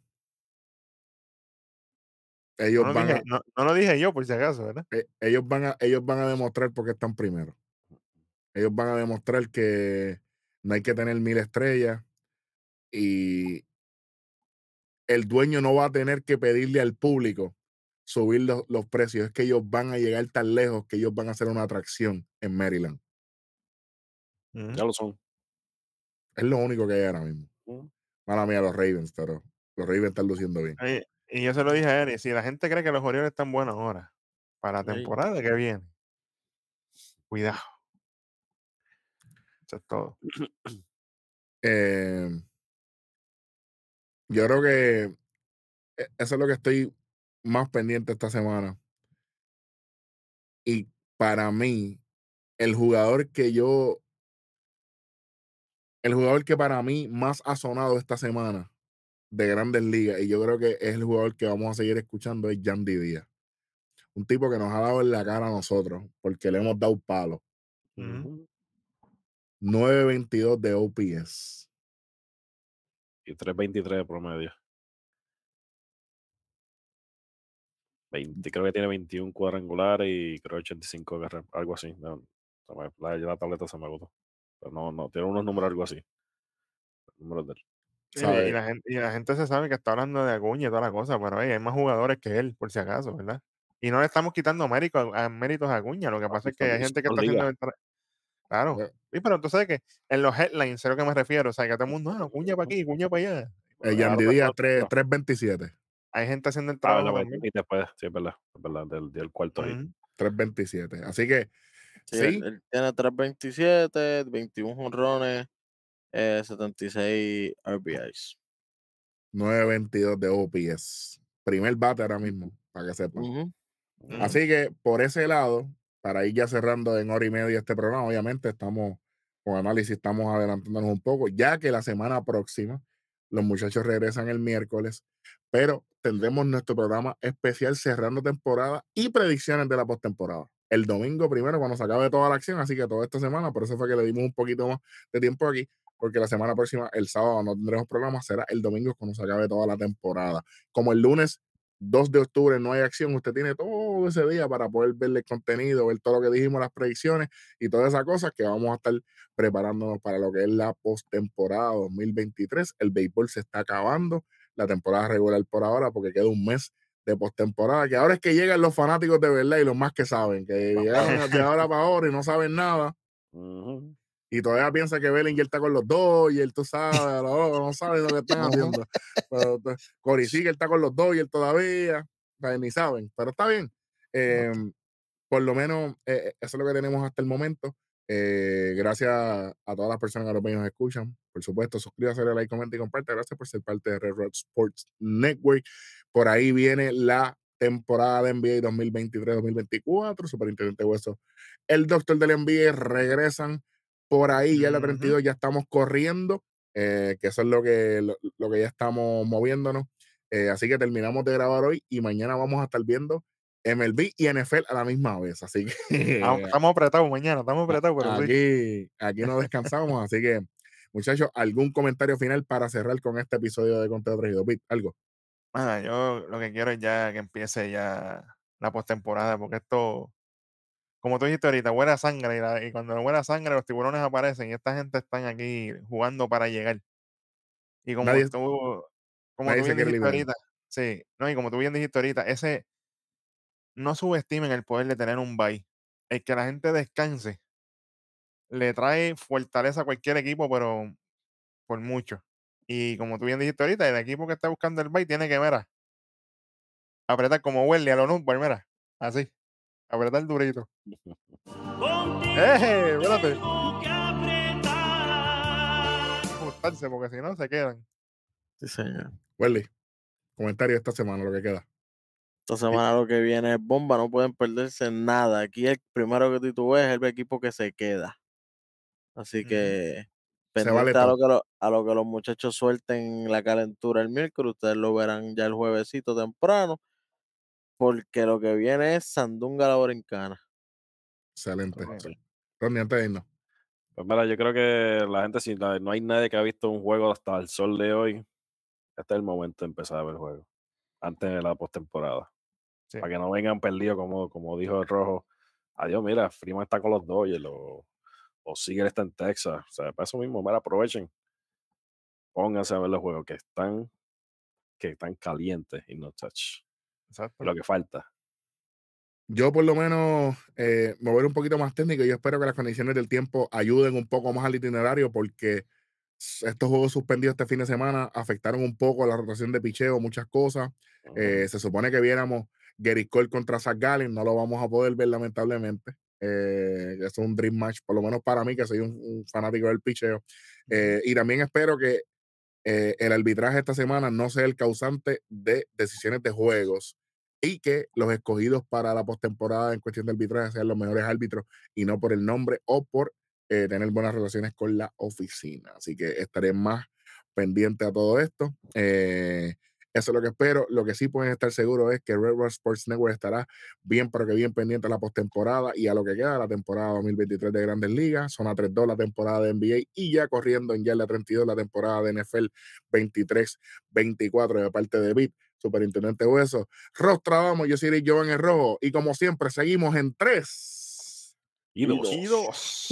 Ellos No lo, van dije, a, no, no lo dije yo, por si acaso, ¿verdad? eh, ellos van a, ellos van a demostrar por qué están primero. Ellos van a demostrar que no hay que tener mil estrellas y el dueño no va a tener que pedirle al público subir los, los precios. Es que ellos van a llegar tan lejos que ellos van a ser una atracción en Maryland. Ujú. Ya lo son. Es lo único que hay ahora mismo. Ujú. Mala mía, los Ravens, pero los Ravens están luciendo bien. Y yo se lo dije a Eri, si la gente cree que los Orioles están buenos ahora, para la temporada que viene, cuidado. Eso es todo. [CLEARS THROAT] Eh, yo creo que e- eso es lo que estoy más pendiente esta semana. Y para mí, el jugador que yo, el jugador que para mí más ha sonado esta semana de grandes ligas, y yo creo que es el jugador que vamos a seguir escuchando, es Yandy Díaz. Un tipo que nos ha dado en la cara a nosotros, porque le hemos dado palo. Ujú. 9.22 de OPS. Y 3.23 de promedio. 20, creo que tiene 21 cuadrangulares y creo 85 carreras, algo así. No, se me- la, la tableta se me agotó. Pero no, no, tiene unos números algo así. Números de él. Y, la gente, y la gente se sabe que está hablando de Acuña y toda la cosa, pero hey, hay más jugadores que él, por si acaso, ¿verdad? Y no le estamos quitando mérito a, méritos a Acuña, lo que pasa es que hay gente que está haciendo... el tra- Claro. Eh. Sí, pero tú sabes que en los headlines, a lo que me refiero, o sea, que todo el mundo, no, Acuña para aquí, Acuña para allá. Eh, Claro, Yandy pero- Díaz, pero- 3 3.27. Hay gente haciendo el Ah, trabajo también. y después, sí, es verdad, es verdad, del, del cuarto ahí. Ujú. 3.27. Así que, Sí, sí, Él, él tiene 327, 21 jonrones, eh, 76 RBIs. 9.22 de OPS. Primer bate ahora mismo, para que sepan. Así que por ese lado, para ir ya cerrando en hora y media este programa, obviamente estamos con análisis, estamos adelantándonos un poco, ya que la semana próxima los muchachos regresan el miércoles, pero tendremos nuestro programa especial cerrando temporada y predicciones de la postemporada. El domingo primero, cuando se acabe toda la acción, así que toda esta semana, por eso fue que le dimos un poquito más de tiempo aquí, porque la semana próxima, el sábado, no tendremos programa, será el domingo cuando se acabe toda la temporada. Como el lunes 2 de octubre no hay acción, usted tiene todo ese día para poder ver el contenido, ver todo lo que dijimos, las predicciones y todas esas cosas que vamos a estar preparándonos para lo que es la postemporada 2023. El béisbol se está acabando, la temporada regular por ahora, porque queda un mes de postemporada, que ahora es que llegan los fanáticos de verdad y los más que saben, que llegaron de ahora para ahora y no saben nada. [LAUGHS] Ujú. Y todavía piensa que Bellinger está con los dos y él tú sabes, no, no sabe lo que están haciendo. Pero, pues, Corey Seager está con los dos y él todavía, o sea, ni saben, pero está bien. Em, por lo menos eh, eso es lo que tenemos hasta el momento. Eh, gracias a todas las personas que nos escuchan. Por supuesto, suscríbase, like, comenta y comparte. Gracias por ser parte de Red Rock Sports Network. Por ahí viene la temporada de NBA 2023-2024. Superintendente Hueso, el doctor del NBA regresan por ahí. Ya en la 32 ya estamos corriendo, eh, que eso es lo que, lo, que ya estamos moviéndonos. Eh, así que terminamos de grabar hoy y mañana vamos a estar viendo MLB y NFL a la misma vez. Así que. Estamos apretados mañana, estamos apretados, pero aquí, aquí no [LAUGHS] descansamos. así que, muchachos, ¿algún comentario final para cerrar con este episodio de Conteo Traído? ¿Algo? yo lo que quiero es ya que empiece ya la postemporada, porque esto, como tú dijiste ahorita, buena sangre, y, cuando buena sangre los tiburones aparecen y esta gente están aquí jugando para llegar. Y como tú, como tú bien dijiste ahorita, sí, no, y como tú bien dijiste ahorita, ese no subestimen el poder de tener un bye. El que la gente descanse le trae fortaleza a cualquier equipo, pero por mucho. Y como tú bien dijiste ahorita, el equipo que está buscando el bye tiene que, mira, apretar como huele a lo no, pues mira, así, apretar durito. ¡Eh! Espérate. Ajustarse, porque si no se quedan. Sí, señor. Welly, comentario esta semana, lo que queda. Esta semana lo que viene es bomba, no pueden perderse nada. Aquí el primero que tú ves es el equipo que se queda. Así que pendiente a, lo que a lo que los muchachos suelten la calentura el miércoles, ustedes lo verán ya el juevesito temprano, porque lo que viene es Sandunga la Borincana. Excelente. Ronnie, antes de irnos. Pues mira, yo creo que la gente, si no hay nadie que ha visto un juego hasta el sol de hoy, este es el momento de empezar a ver el juego, antes de la postemporada. Para que no vengan perdidos, como, como dijo el rojo. Adiós, mira, Freeman está con los Dodgers o, o Seager está en Texas. O sea, para eso mismo, mira, aprovechen. Pónganse a ver los juegos que están, que están calientes y no touch. Exacto. Lo que falta. Yo por lo menos eh, me voy un poquito más técnico. Yo espero que las condiciones del tiempo ayuden un poco más al itinerario porque estos juegos suspendidos este fin de semana afectaron un poco la rotación de picheo, muchas cosas. Eh, se supone que viéramos Gary Cole contra Zach Gallen, no lo vamos a poder ver lamentablemente. Eh, es un dream match, por lo menos para mí, que soy un, fanático del picheo. Eh, y también espero que eh, el arbitraje esta semana no sea el causante de decisiones de juegos y que los escogidos para la postemporada en cuestión de arbitraje sean los mejores árbitros y no por el nombre o por tener buenas relaciones con la oficina. Así que estaré más pendiente a todo esto. Eso es lo que espero. Lo que sí pueden estar seguros es que Red Sports Network estará bien, pero que bien pendiente a la postemporada y a lo que queda la temporada 2023 de Grandes Ligas. Son a 3-2 la temporada de NBA y ya corriendo en ya la 32 la temporada de NFL 23-24 de parte de BIT. Superintendente Hueso. Rostra, vamos, yo soy yo en el rojo. Y como siempre, seguimos en 3 y 2.